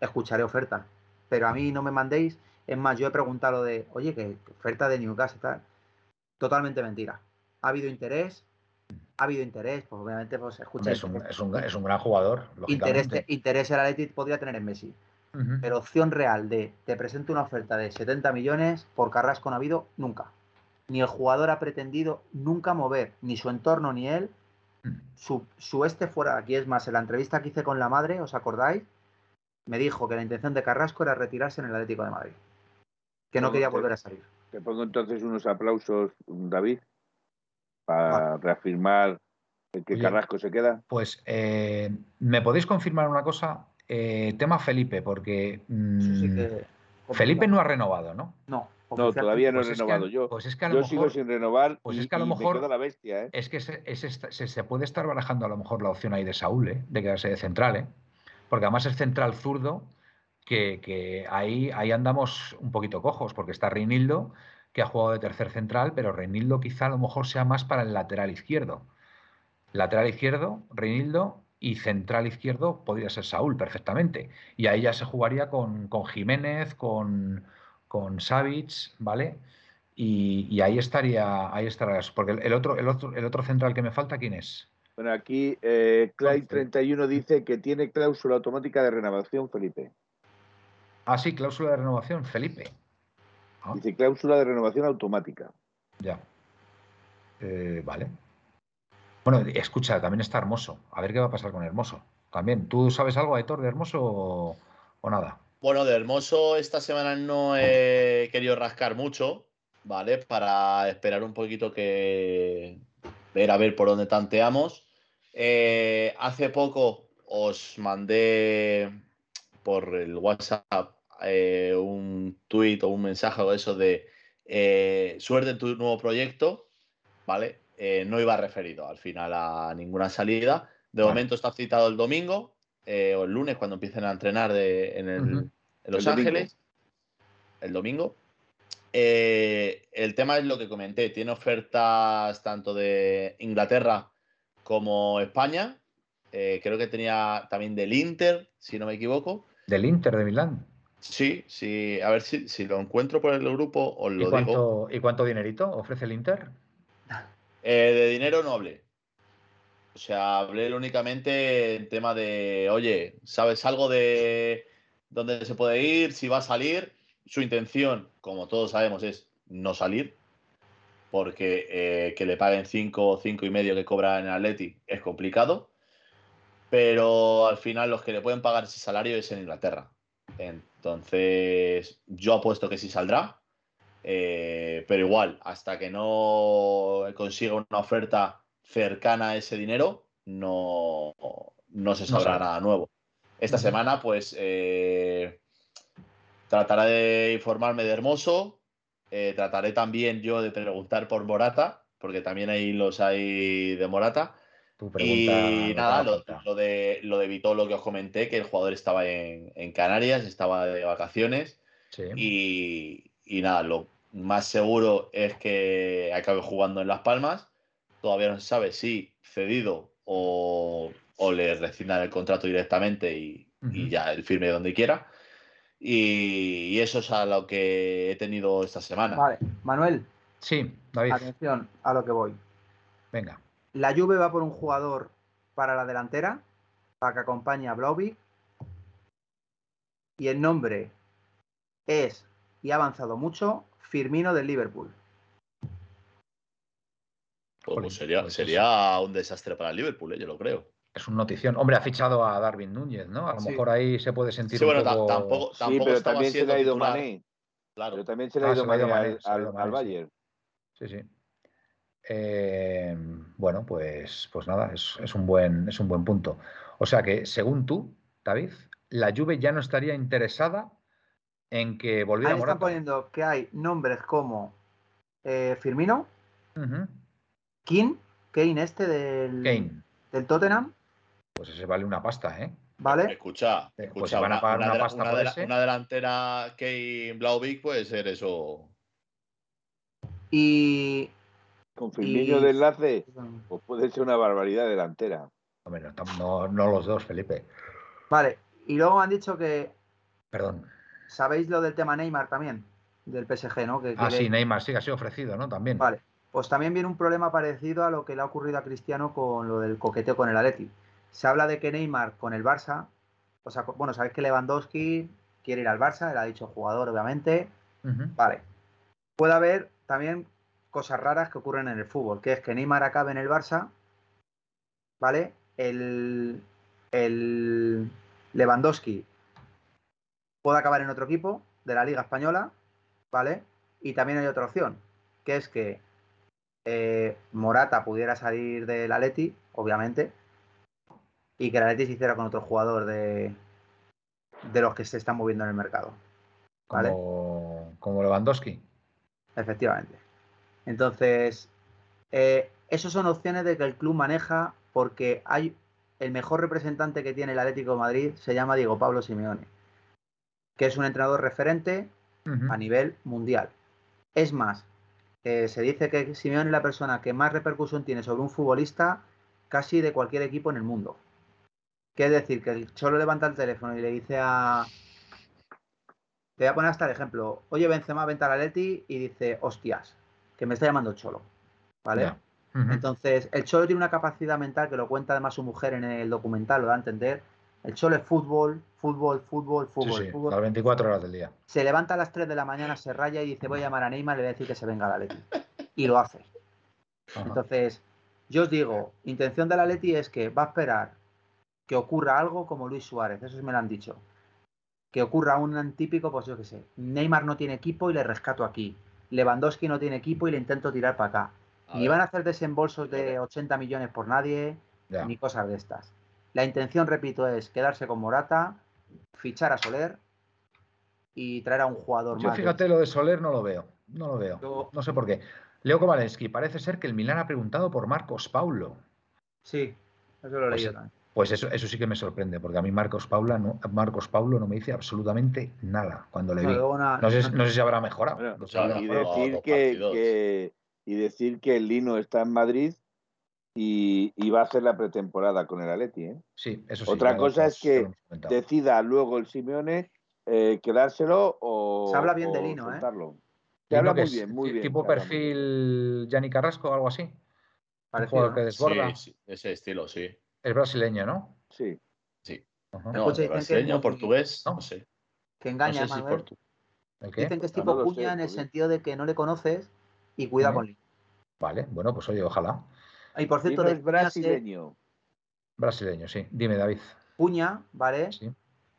escucharé ofertas. Pero a mí no me mandéis. Es más, yo he preguntado de, oye, que oferta de Newcastle tal. Totalmente mentira. Ha habido interés. Ha habido interés, pues obviamente pues escucha. Es un, es, un, es un, gran jugador. Interés, interés el Atleti podría tener en Messi. Pero opción real de te presento una oferta de 70 millones por Carrasco no ha habido nunca. Ni el jugador ha pretendido nunca mover, ni su entorno ni él, su, este fuera aquí. Es más, en la entrevista que hice con la madre, ¿os acordáis? Me dijo que la intención de Carrasco era retirarse en el Atlético de Madrid. Que no quería volver a salir. Te pongo entonces unos aplausos, David, para reafirmar que Carrasco se queda. Pues, eh, ¿me podéis confirmar una cosa? Eh, tema Felipe, porque mm, Felipe no ha renovado, ¿no? No. No, todavía no he renovado. yo pues es que yo sigo sin renovar. Pues es que a lo mejor. la bestia, ¿eh? Es que se, puede estar barajando a lo mejor la opción ahí de Saúl, ¿eh? de quedarse de central, ¿eh? porque además es central zurdo, que, ahí, ahí andamos un poquito cojos, porque está Reinildo, que ha jugado de tercer central, pero Reinildo quizá a lo mejor sea más para el lateral izquierdo. Lateral izquierdo, Reinildo, y central izquierdo podría ser Saúl perfectamente. Y ahí ya se jugaría con, con Jiménez, con con Savic, ¿vale? Y, ahí estaría, ahí estaría, porque el otro, el otro, el otro central que me falta, ¿quién es? Bueno, aquí eh, 31 dice que tiene cláusula automática de renovación, Felipe. Ah, sí, cláusula de renovación, Felipe. Ah. Dice cláusula de renovación automática. Ya. Eh, vale. Bueno, escucha, también está Hermoso. A ver qué va a pasar con Hermoso. También, ¿tú sabes algo, Héctor, de Hermoso o nada? Bueno, de Hermoso esta semana no he querido rascar mucho, ¿vale? Para esperar un poquito que ver a ver por dónde tanteamos. Eh, hace poco os mandé por el WhatsApp eh, un tweet o un mensaje o eso de eh, suerte en tu nuevo proyecto, ¿vale? no iba referido al final a ninguna salida. De momento está citado el domingo, eh, o el lunes cuando empiecen a entrenar en, Los Ángeles, el domingo. Eh, el tema es lo que comenté, tiene ofertas tanto de Inglaterra como España. Eh, creo que tenía también del Inter, si no me equivoco. Del Inter de Milán. Sí, sí, a ver si, si lo encuentro por el grupo os lo ¿Y cuánto, ¿Y cuánto dinerito ofrece el Inter? de dinero no hablé. O sea, hablé únicamente en tema de, oye, ¿sabes algo de dónde se puede ir? Si va a salir. Su intención, como todos sabemos, es no salir. Porque eh, que le paguen 5 o 5 y medio que cobra en Atleti es complicado. Pero al final los que le pueden pagar ese salario es en Inglaterra. Entonces, yo apuesto que sí saldrá. Eh, pero igual, hasta que no consiga una oferta cercana a ese dinero, no, no se sabrá nada nuevo. Esta semana, pues, eh, trataré de informarme de Hermoso. Eh, trataré también yo de preguntar por Morata, porque también ahí los hay de Morata. Y nada, lo, de, lo de Vitolo que os comenté, que el jugador estaba en, Canarias, estaba de vacaciones. Y, y, nada, lo más seguro es que acabe jugando en Las Palmas todavía no se sabe si cedido o, le rescindan el contrato directamente y, ya el firme donde quiera. Y, eso es a lo que he tenido esta semana. Vale, Manuel. Sí, David. Atención a lo que voy. Venga. La Juve va por un jugador para la delantera, para que acompañe a Blauvik. Y el nombre es, y ha avanzado mucho, Firmino del Liverpool. Pues sería, sería un desastre para el Liverpool, ¿eh? yo lo creo. Es un notición. Hombre, ha fichado a Darwin Núñez, ¿no? A lo mejor ahí se puede sentir sí, bueno, tampoco... tampoco, sí, pero también se le ha ido Mané. Claro. Pero también se le ha ido, Mané, al, Bayern. Sí, sí. Eh, bueno, pues, pues nada, es, un buen, es un buen punto. O sea que, según tú, David, la Juve ya no estaría interesada en que volviera Ahí están poniendo que hay nombres como eh, Firmino, King, Kane este del, del Tottenham. Pues ese vale una pasta, ¿eh? ¿Vale? Escucha, pues escucha una, una, delantera Kane Blauvik puede ser eso. Y. Con Firmino de enlace, pues puede ser una barbaridad delantera. Hombre, no, no los dos, Felipe. Vale, y luego han dicho que. Perdón. ¿Sabéis lo del tema Neymar también? Del PSG, ¿no? ah, sí, Neymar sí que ha sido ofrecido, ¿no? También. Vale. Pues también viene un problema parecido a lo que le ha ocurrido a Cristiano con lo del coqueteo con el Atleti. Se habla de que Neymar con el Barça, o sea, bueno, sabéis que Lewandowski quiere ir al Barça, él ha dicho jugador, obviamente. Vale. Puede haber también cosas raras que ocurren en el fútbol, que es que Neymar acabe en el Barça, ¿vale? El, el Lewandowski puede acabar en otro equipo de la Liga Española, ¿vale? Y también hay otra opción, que es que eh, Morata pudiera salir del Atleti, obviamente, y que el Atleti se hiciera con otro jugador de, de los que se están moviendo en el mercado. ¿vale? Como, Lewandowski. Efectivamente. Entonces, eh, esas son opciones de que el club maneja porque hay el mejor representante que tiene el Atlético de Madrid se llama Diego Pablo Simeone, que es un entrenador referente a nivel mundial. Es más, se dice que Simeone es la persona que más repercusión tiene sobre un futbolista casi de cualquier equipo en el mundo. Que es decir, que el Cholo levanta el teléfono y le dice a. Te voy a poner hasta el ejemplo. Oye, Benzema, venta a Leti y dice, hostias, que me está llamando Cholo. ¿Vale? Entonces, el Cholo tiene una capacidad mental que lo cuenta además su mujer en el documental, lo da a entender. El Cholo es fútbol, fútbol, fútbol, fútbol, fútbol. Las 24 horas del día. Se levanta a las 3 de la mañana, se raya y dice, voy a llamar a Neymar y le voy a decir que se venga a la Leti. Y lo hace. Entonces, yo os digo, intención de la Leti es que va a esperar que ocurra algo como Luis Suárez, eso me lo han dicho. Que ocurra un típico, pues yo qué sé, Neymar no tiene equipo y le rescato aquí. Lewandowski no tiene equipo y le intento tirar para acá. ni van a hacer desembolsos de 80 millones por nadie, ni cosas de estas. La intención, repito, es quedarse con Morata, fichar a Soler y traer a un jugador Yo más. fíjate, lo de Soler no lo veo. No lo veo. No sé por qué. Leo Kovalensky, parece ser que el Milán ha preguntado por Marcos Paulo. Sí, eso lo he pues, también. Pues eso, eso sí que me sorprende, porque a mí Marcos, Paula no, Marcos Paulo no me dice absolutamente nada cuando le vi. No, sé, si habrá mejorado. y, decir que, y decir que el Lino está en Madrid y, va a hacer la pretemporada con el Atleti. ¿eh? Sí, eso sí. Otra cosa es que decida luego el Simeone eh, quedárselo o. Se habla bien de Lino, ¿eh? Se habla muy bien, muy bien. Tipo perfil Gianni Carrasco o algo así. Parecido, que desborda. Sí, ese estilo, sí. Es brasileño, ¿no? Sí. Sí. brasileño, portugués, no sé. Que engaña, Dicen que es tipo cuña en el sentido de que no le conoces y cuida con Lino. Vale, bueno, pues oye, ojalá. Y por cierto, es brasileño. Brasileño, sí. Dime, David. Puña, ¿vale? Sí.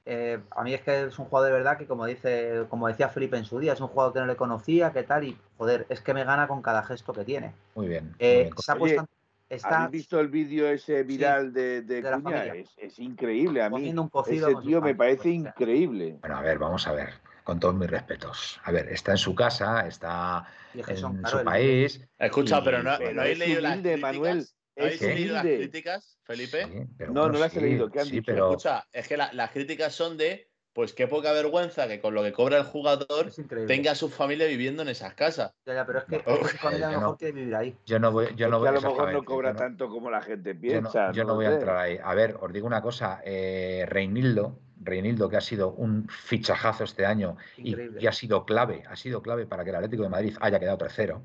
Eh, a mí es que es un jugador de verdad que, como dice, como decía Felipe en su día, es un jugador que no le conocía, que tal, y joder, es que me gana con cada gesto que tiene. Muy bien. Eh, se ha puesto, ¿Has visto el vídeo ese viral de, de, Cuña? Es, increíble. A mí ese tío me parece increíble. Bueno, a ver, vamos a ver con todos mis respetos. A ver, está en su casa, está en su país. Escucha, pero no, no habéis leído las críticas. Manuel, ¿No habéis leído las críticas, Felipe? no, no las he leído. ¿Qué han dicho? Pero... Escucha, es que las críticas son de pues qué poca vergüenza que con lo que cobra el jugador tenga a su familia viviendo en esas casas. Ya, ya, pero es que su familia a lo mejor quiere vivir ahí. Yo no voy, yo no voy, a lo mejor no cobra tanto como la gente piensa. Yo no, voy a entrar ahí. A ver, os digo una cosa, eh, Reinildo, Reinildo, que ha sido un fichajazo este año y, ha sido clave, ha sido clave para que el Atlético de Madrid haya quedado tercero.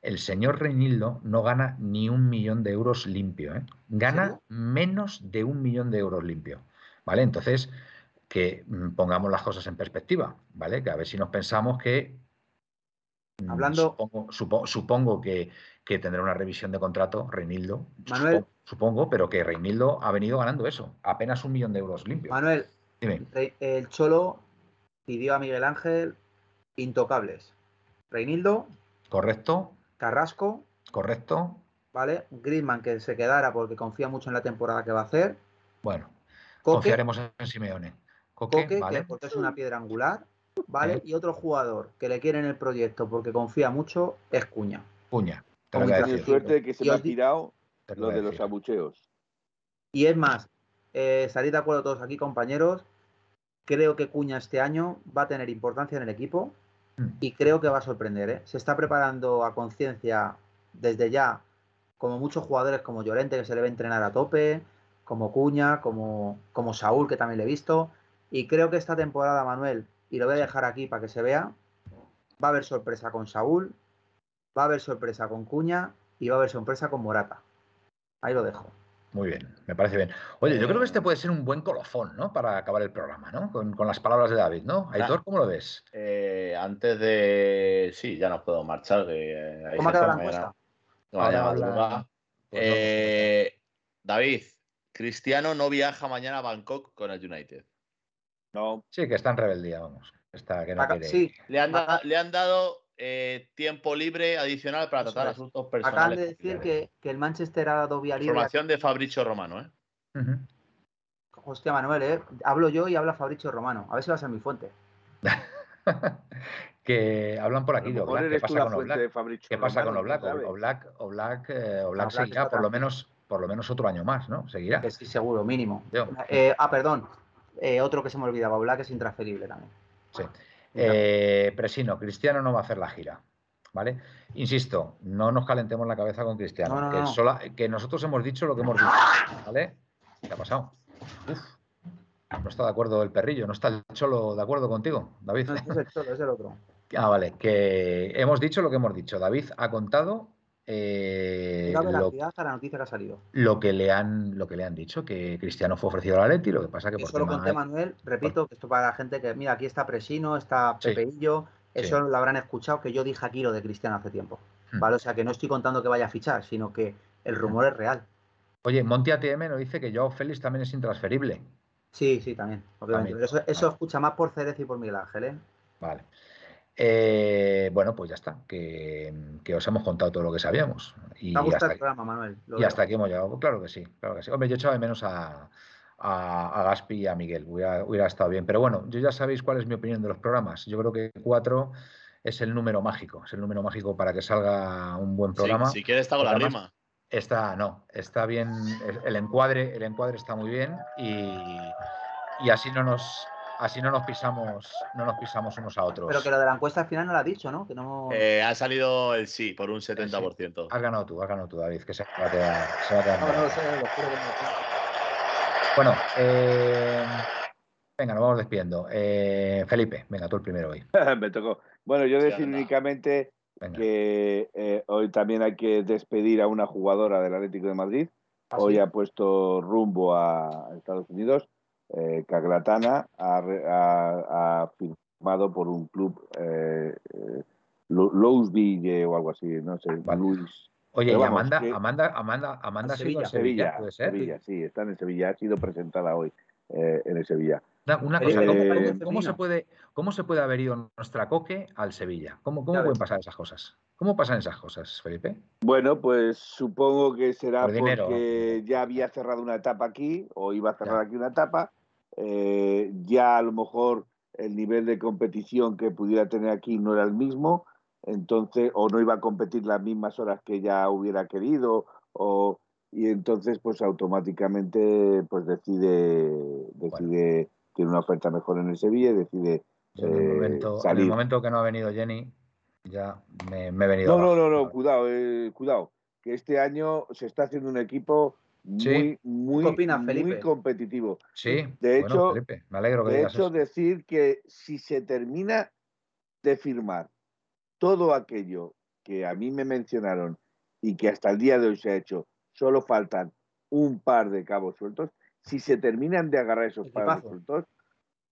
El señor Reinildo no gana ni un millón de euros limpio, ¿eh? gana menos de un millón de euros limpio. ¿Vale? Entonces, que mm, pongamos las cosas en perspectiva, ¿vale? Que a ver si nos pensamos que. Mm, Hablando. Supongo, que, tendrá una revisión de contrato, Reinildo. Manuel. Supongo, pero que Reinildo ha venido ganando eso, apenas un millón de euros limpios. Manuel, el Cholo pidió a Miguel Ángel intocables. Reinildo. Correcto. Carrasco. Correcto. ¿Vale? Griezmann que se quedara porque confía mucho en la temporada que va a hacer. Bueno, confiaremos en Simeone. Coque, porque es una piedra angular. ¿Vale? Y otro jugador que le quiere en el proyecto porque confía mucho es Cuña. Cuña. Tiene suerte que se me ha tirado lo de los abucheos. Y es más, eh, salir de acuerdo todos aquí, compañeros. Creo que Cuña este año va a tener importancia en el equipo mm. y creo que va a sorprender. ¿eh? Se está preparando a conciencia desde ya, como muchos jugadores como Llorente, que se le ve entrenar a tope, como Cuña, como, como Saúl, que también le he visto. Y creo que esta temporada, Manuel, y lo voy a dejar aquí para que se vea, va a haber sorpresa con Saúl, va a haber sorpresa con Cuña y va a haber sorpresa con Morata. Ahí lo dejo. Muy bien, me parece bien. Oye, yo creo que este puede ser un buen colofón, ¿no? Para acabar el programa, ¿no? Con, las palabras de David, ¿no? Aitor, ¿cómo lo ves? Eh, antes de. Sí, ya nos puedo marchar. ¿Cómo ha quedado la encuesta? Pues eh, David, Cristiano no viaja mañana a Bangkok con el United. No. Sí, que está en rebeldía, vamos. Está, que no Sí, le han, le han dado eh, tiempo libre adicional para tratar asuntos personales. Acaban de decir que, el Manchester ha dado vía libre. Información de Fabricio Romano, ¿eh? Hostia, Manuel, ¿eh? Hablo yo y habla Fabricio Romano. A ver si va a ser mi fuente. que hablan por aquí de Oblak. ¿Qué pasa con Oblak? ¿Qué pasa con Oblak? Oblak, Oblak, eh, Oblak seguirá por lo menos por lo menos otro año más, ¿no? Seguirá. Sí, seguro, mínimo. Eh, ah, perdón. otro que se me olvidaba, Oblak es intransferible también. Sí. Eh, Presino, Cristiano no va a hacer la gira. ¿Vale? Insisto, no nos calentemos la cabeza con Cristiano. que, nosotros hemos dicho lo que hemos dicho. ¿Vale? ¿Qué ha pasado? no está de acuerdo el perrillo, no está el cholo de acuerdo contigo, David. No, es el cholo, es el otro. Ah, vale, que hemos dicho lo que hemos dicho. David ha contado eh, lo, la noticia que ha salido. Lo que le han, lo que le han dicho, que Cristiano fue ofrecido a la Leti, lo que pasa que por lo conté, Manuel, repito, que esto para la gente que, mira, aquí está Presino, está Pepeillo, eso lo habrán escuchado, que yo dije aquí lo de Cristiano hace tiempo. Hmm. ¿Vale? O sea que no estoy contando que vaya a fichar, sino que el hmm. rumor es real. Oye, Monti ATM nos dice que Joao Félix también es intransferible. Sí, sí, también. Eso, eso escucha más por Cerez y por Miguel Ángel, ¿eh? Vale. Eh, bueno, pues ya está, que, os hemos contado todo lo que sabíamos. Y hasta, el programa, Manuel. y hasta aquí hemos llegado. Claro que sí, claro que sí. Hombre, yo echaba de menos a, a, Gaspi y a Miguel, hubiera, estado bien. Pero bueno, yo ya sabéis cuál es mi opinión de los programas. Yo creo que cuatro es el número mágico, es el número mágico para que salga un buen programa. si quieres, está con la rima. Está, no, está bien, el encuadre, el encuadre está muy bien y, y así no nos así no nos pisamos, no nos pisamos unos a otros. Pero que lo de la encuesta al final no lo ha dicho, ¿no? Que no... Eh, ha salido el sí por un 70%. Has ganado tú, has ganado tú, David, que se va a quedar. Se va a quedar no, no, lo sé, lo juro que no. Bueno, eh, venga, nos vamos despidiendo. Eh, Felipe, venga, tú el primero hoy. Me tocó. Bueno, yo decir únicamente que hoy también hay que despedir a una jugadora del Atlético de Madrid. ¿Ah, hoy ha puesto rumbo a Estados Unidos eh, Caglatana ha, firmado por un club eh, eh Louisville o algo así, no sé, Luis. Oye, y Amanda, Amanda, Amanda, Amanda, Sevilla, Sevilla, ¿puede ser? Sevilla, sí, está en Sevilla, ha sido presentada hoy eh, en el Sevilla. Una, cosa, eh, ¿cómo, se puede, ¿cómo se puede haber ido nuestra coque al Sevilla? ¿Cómo, cómo pueden pasar esas cosas? ¿Cómo pasan esas cosas, Felipe? Bueno, pues supongo que será porque ya había cerrado una etapa aquí o iba a cerrar aquí una etapa eh, ya a lo mejor el nivel de competición que pudiera tener aquí no era el mismo, entonces, o no iba a competir las mismas horas que ya hubiera querido, o, y entonces pues automáticamente pues decide, decide, tiene una oferta mejor en el Sevilla y decide en, el eh, momento, en el momento que no ha venido Jenny, ya me, he venido. No, no, no, no, cuidado, eh, cuidado, que este año se está haciendo un equipo muy, muy, muy competitivo. Sí, de hecho, me alegro que de hecho decir que si se termina de firmar todo aquello que a mí me mencionaron y que hasta el día de hoy se ha hecho, solo faltan un par de cabos sueltos. Si se terminan de agarrar esos par sueltos,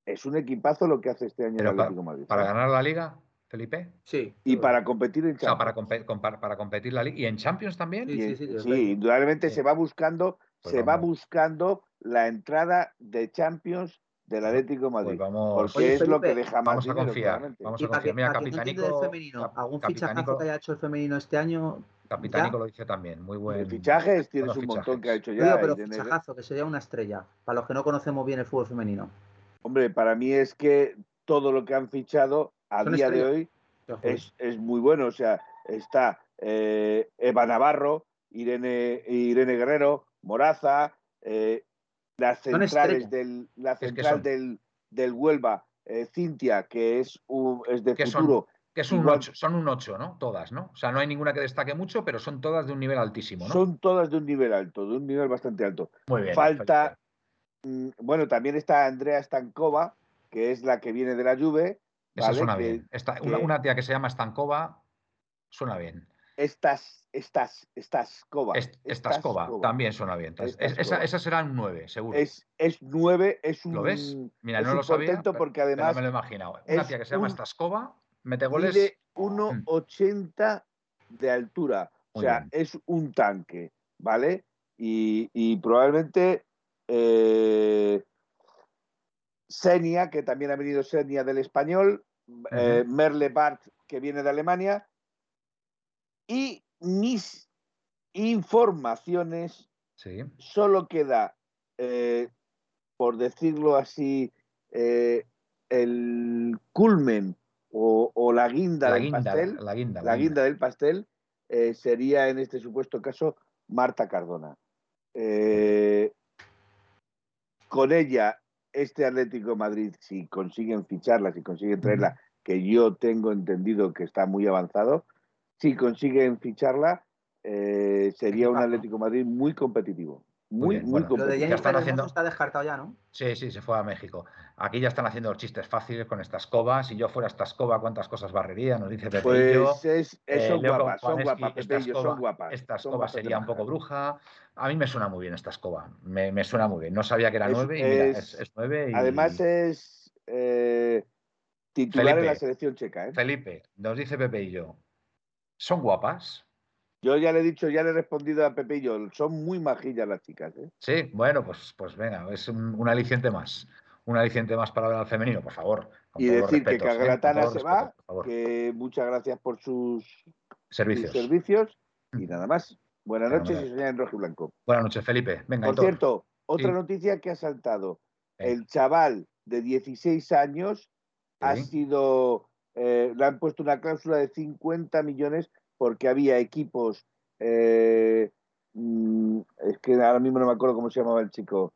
es un equipazo lo que hace este año el Atlético Madrid. ¿Para ganar la liga, Felipe? Sí. Y para competir en Champions. O sea, para, para, competir la liga. ¿Y en Champions también? Sí, sí, sí, indudablemente se va buscando, pues se va buscando la entrada de Champions del Atlético Madrid. Pues porque es lo que deja más Vamos a confiar. Vamos a confiar. Mira, Capitanico, femenino, ¿Algún fichajazo que haya hecho el femenino este año? Capitánico lo dice también, muy buen. Fichajes tienes un montón que ha hecho ya. pero fichajazo, que sería una estrella, para los que no conocemos bien el fútbol femenino. Hombre, para mí es que todo lo que han fichado a día de hoy es, es, muy bueno. O sea, está eh, Eva Navarro, Irene, Irene Guerrero, Moraza, eh, las centrales del, la central del, del Huelva, eh, Cintia, que es, es de futuro. Que es un son un 8, ¿no? Todas, ¿no? O sea, no hay ninguna que destaque mucho, pero son todas de un nivel altísimo, ¿no? Son todas de un nivel alto, de un nivel bastante alto. Muy bien. Falta, mm, bueno, también está Andrea Stankova, que es la que viene de la Juve. Esa suena bien. una, tía que se llama Stankova suena bien. Estas, estas, estas Kova. estas Kova, también suena bien. esa, esa, será un 9, seguro. Es, es 9, es un. ¿Lo ves? Mira, no lo sabía. porque además. me lo he imaginado. Una tía que se llama Staskova Mete goles. Mide 1,80 de altura. o sea, es un tanque, ¿vale? Y, probablemente eh, Senia, que también ha venido Senia del español, eh, Merle Bart, que viene de Alemania, y mis informaciones, solo queda, eh, por decirlo así, el culmen o, la guinda del pastel, la guinda, la guinda del pastel eh, sería en este supuesto caso Marta Cardona. Eh, con ella, este Atlético de Madrid, si consiguen ficharla, si consiguen traerla, que yo tengo entendido que está muy avanzado, si consiguen ficharla, eh, sería un Atlético de Madrid muy competitivo. Muy, muy, Lo de ya están haciendo... está descartado ya, ¿no? Sí, sí, se fue a México. Aquí ya están haciendo los chistes fáciles con esta escoba. Si yo fuera esta escoba, ¿cuántas cosas barrería? Nos dice Pepe. Pues es, eh, son, guapas, son guapas, esta escoba, son guapas. Esta escoba sería un poco bruja. A mí me suena muy bien esta escoba. Me, me suena muy bien. No sabía que era nueve y mira, es, nueve. Y... Además es eh, titular en la selección checa. ¿eh? Felipe, nos dice Pepe y yo. ¿Son guapas? Yo ya le he dicho, ya le he respondido a yo, son muy majillas las chicas. ¿eh? Sí, bueno, pues, pues venga, es un, aliciente más. Un aliciente más para ver al femenino, por favor. Y decir que Cagratana ¿eh? se va, que muchas gracias por sus servicios. servicios y mm. nada más. Buenas noches y en rojo y blanco. Buenas noches, Felipe. Venga, por cierto, otra noticia que ha saltado. El chaval de 16 años ha sido, eh, le han puesto una cláusula de 50 millones porque había equipos, eh, mm, es que ahora mismo no me acuerdo cómo se llamaba el chico.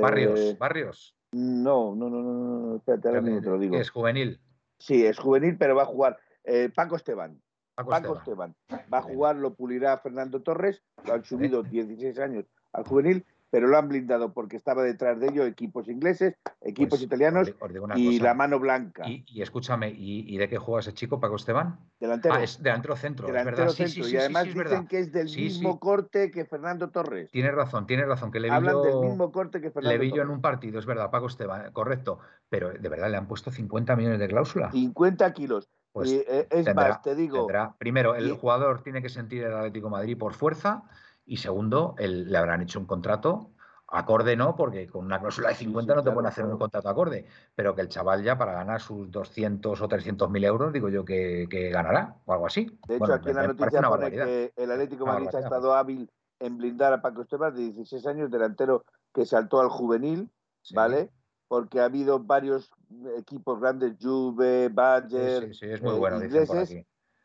barrios, eh, Barrios. No, no, no, no, no, espérate, ahora mismo te lo digo. Es juvenil. Sí, es juvenil, pero va a jugar eh, Paco Esteban. Paco, Esteban. Va a jugar, lo pulirá Fernando Torres, lo han subido 16 años al juvenil pero lo han blindado porque estaba detrás de ello equipos ingleses, equipos pues, italianos y la mano blanca. Y, escúchame, ¿y, de qué juega ese chico, Paco Esteban? Delantero. Ah, es delantero centro, delantero es verdad. Centro. y además dicen que es del mismo corte que Fernando Torres. Tienes razón, tienes razón. Que le Hablan del mismo corte que Fernando Le vi yo en un partido, es verdad, Paco Esteban, correcto. Pero de verdad le han puesto 50 millones de cláusula. 50 kilos. Pues eh, es más, te digo. Primero, el jugador tiene que sentir el Atlético Madrid por fuerza. Y segundo, le habrán hecho un contrato Acorde no, porque con una cláusula de 50 no te pueden hacer un contrato acorde, pero que el chaval ya para ganar sus 200 o 300 mil euros, digo yo que, ganará o algo así. De hecho, aquí en la noticia pone que el Atlético Madrid ha estado hábil en blindar a Paco Esteban, de 16 años, delantero que saltó al juvenil, ¿vale? Porque ha habido varios equipos grandes, Juve, Bayern, sí, es muy bueno, ingleses,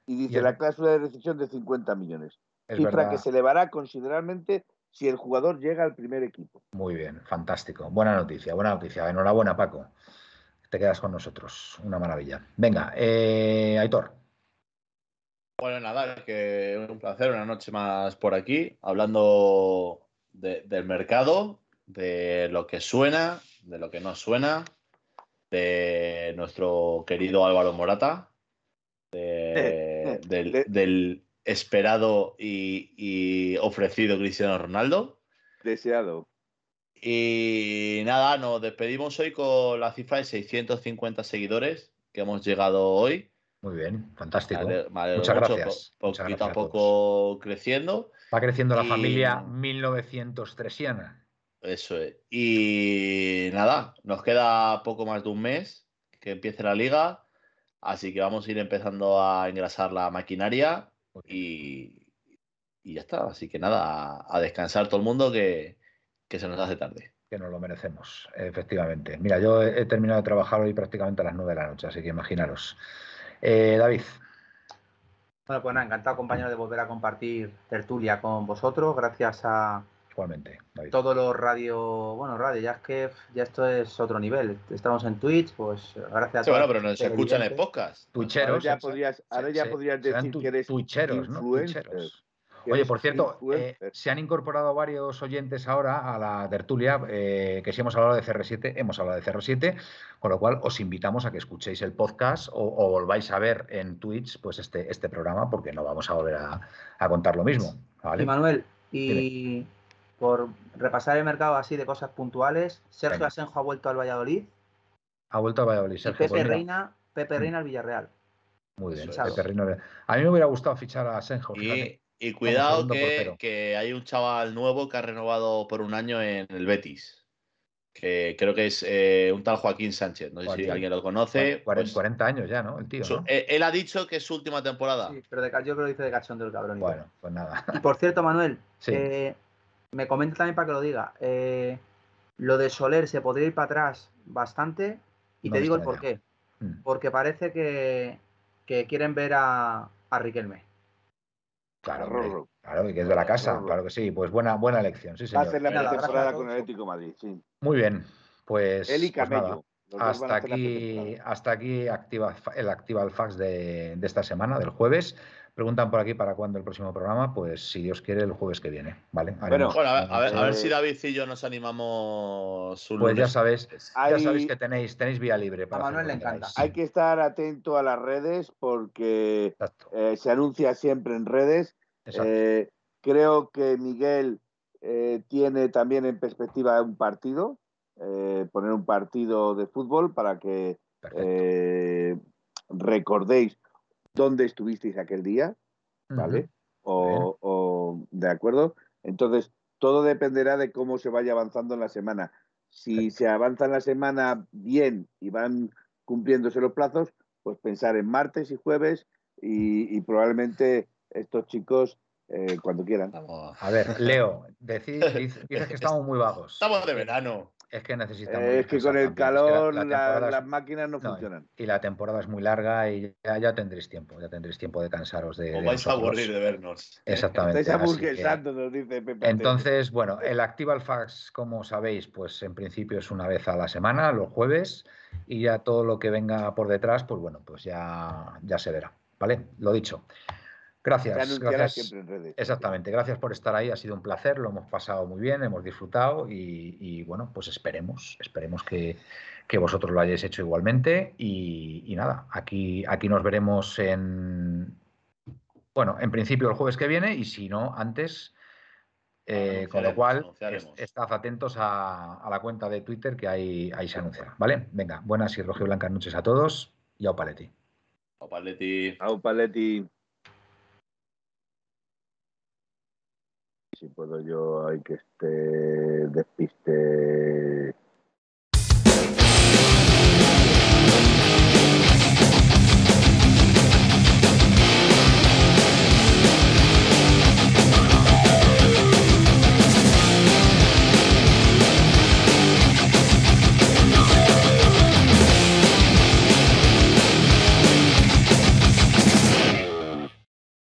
y dice la cláusula de decisión de 50 millones. Cifra que se elevará considerablemente si el jugador llega al primer equipo. Muy bien, fantástico. Buena noticia, buena noticia. Enhorabuena, Paco. Te quedas con nosotros. Una maravilla. Venga, eh, Aitor. Bueno, nada, que un placer, una noche más por aquí, hablando del mercado, de lo que suena, de lo que no suena, de nuestro querido Álvaro Morata, eh, del, esperado y, ofrecido Cristiano Ronaldo. Deseado. Y nada, nos despedimos hoy con la cifra de 650 seguidores que hemos llegado hoy. Muy bien, fantástico. Muchas gracias. poquito a poco creciendo. Va creciendo la familia 1903 Eso es. Y nada, nos queda poco más de un mes que empiece la liga. Así que vamos a ir empezando a engrasar la maquinaria y, ya está. Así que nada, a, descansar todo el mundo que, se nos hace tarde. Que nos lo merecemos, efectivamente. Mira, yo he, terminado de trabajar hoy prácticamente a las 9 de la noche, así que imaginaros. Eh, David. Bueno, pues nada, encantado compañero de volver a compartir tertulia con vosotros. Gracias a Igualmente, todos los radio, bueno, radio, ya es que ya esto es otro nivel. Estamos en Twitch, pues gracias a todos. bueno, pero nos escuchan en podcast. Twitcheros. Ahora ya podrías, ahora ya podrías decir que eres twitcheros, ¿no? Oye, por cierto, eh, se han incorporado varios oyentes ahora a la tertulia, eh, que si hemos hablado de CR7, hemos hablado de CR7, con lo cual os invitamos a que escuchéis el podcast o, volváis a ver en Twitch pues este, este programa, porque no vamos a volver a, contar lo mismo. Y Manuel, y por repasar el mercado así de cosas puntuales, Sergio Asenjo ha vuelto al Valladolid. Ha vuelto al Valladolid, Sergio. Pepe, pues Reina, Pepe Reina al Villarreal. Muy bien, Pepe Reina. A mí me hubiera gustado fichar a Asenjo. Y cuidado que, hay un chaval nuevo que ha renovado por un año en el Betis. Que creo que es eh, un tal Joaquín Sánchez. No sé si alguien lo conoce. 40, pues años ya, ¿no? El tío. Eh, él ha dicho que es su última temporada. Sí, pero de, yo creo que dice de cachón del cabrón. Bueno, pues nada. Y por cierto, Manuel, eh, me comenta también para que lo diga. lo de Soler se podría ir para atrás bastante. Y te digo el por qué. Mm. Porque parece que, quieren ver a, a Riquelme. Claro, claro, y que es de la casa, claro que sí. Pues buena, buena elección, sí, señor. Va a hacer la temporada con el Atlético Madrid, sí. Muy bien, pues. Él y pues hasta aquí, hasta aquí activa, el Activa Fax de, de, esta semana, del jueves. Preguntan por aquí para cuándo el próximo programa, pues si Dios quiere, el jueves que viene, ¿vale? bueno, a, ver, si David y yo nos animamos un Pues ya sabes, ya sabéis que tenéis, tenéis vía libre para A Manuel le encanta. Hay que estar atento a las redes porque eh, se anuncia siempre en redes. Eh, creo que Miguel eh, tiene también en perspectiva un partido, poner un partido de fútbol para que recordéis dónde estuvisteis aquel día, ¿vale? o, de acuerdo. Entonces, todo dependerá de cómo se vaya avanzando en la semana. Si se avanza en la semana bien y van cumpliéndose los plazos, pues pensar en martes y jueves y, probablemente estos chicos eh, cuando quieran. A ver, Leo, dices que estamos muy vagos. Estamos de verano. Es que necesitamos. es que con el calor las máquinas no, funcionan. Y la temporada es muy larga y ya, tendréis tiempo, ya tendréis tiempo de cansaros de. O vais a aburrir de vernos. Exactamente. nos dice Pepe. Entonces, bueno, el Activa Fax, como sabéis, pues en principio es una vez a la semana, los jueves, y ya todo lo que venga por detrás, pues bueno, pues ya, ya se verá. ¿Vale? Lo dicho. Gracias. gracias. Exactamente, gracias por estar ahí, ha sido un placer, lo hemos pasado muy bien, hemos disfrutado y, bueno, pues esperemos, esperemos que, vosotros lo hayáis hecho igualmente y, nada, aquí, aquí nos veremos en, bueno, en principio el jueves que viene y si no, antes, eh, con lo cual estad atentos a, la cuenta de Twitter que ahí, ahí se anunciará, ¿vale? Venga, buenas y rojo blancas noches a todos y au paletti. Au paletti. Au paletti. Si puedo yo, hay que este despiste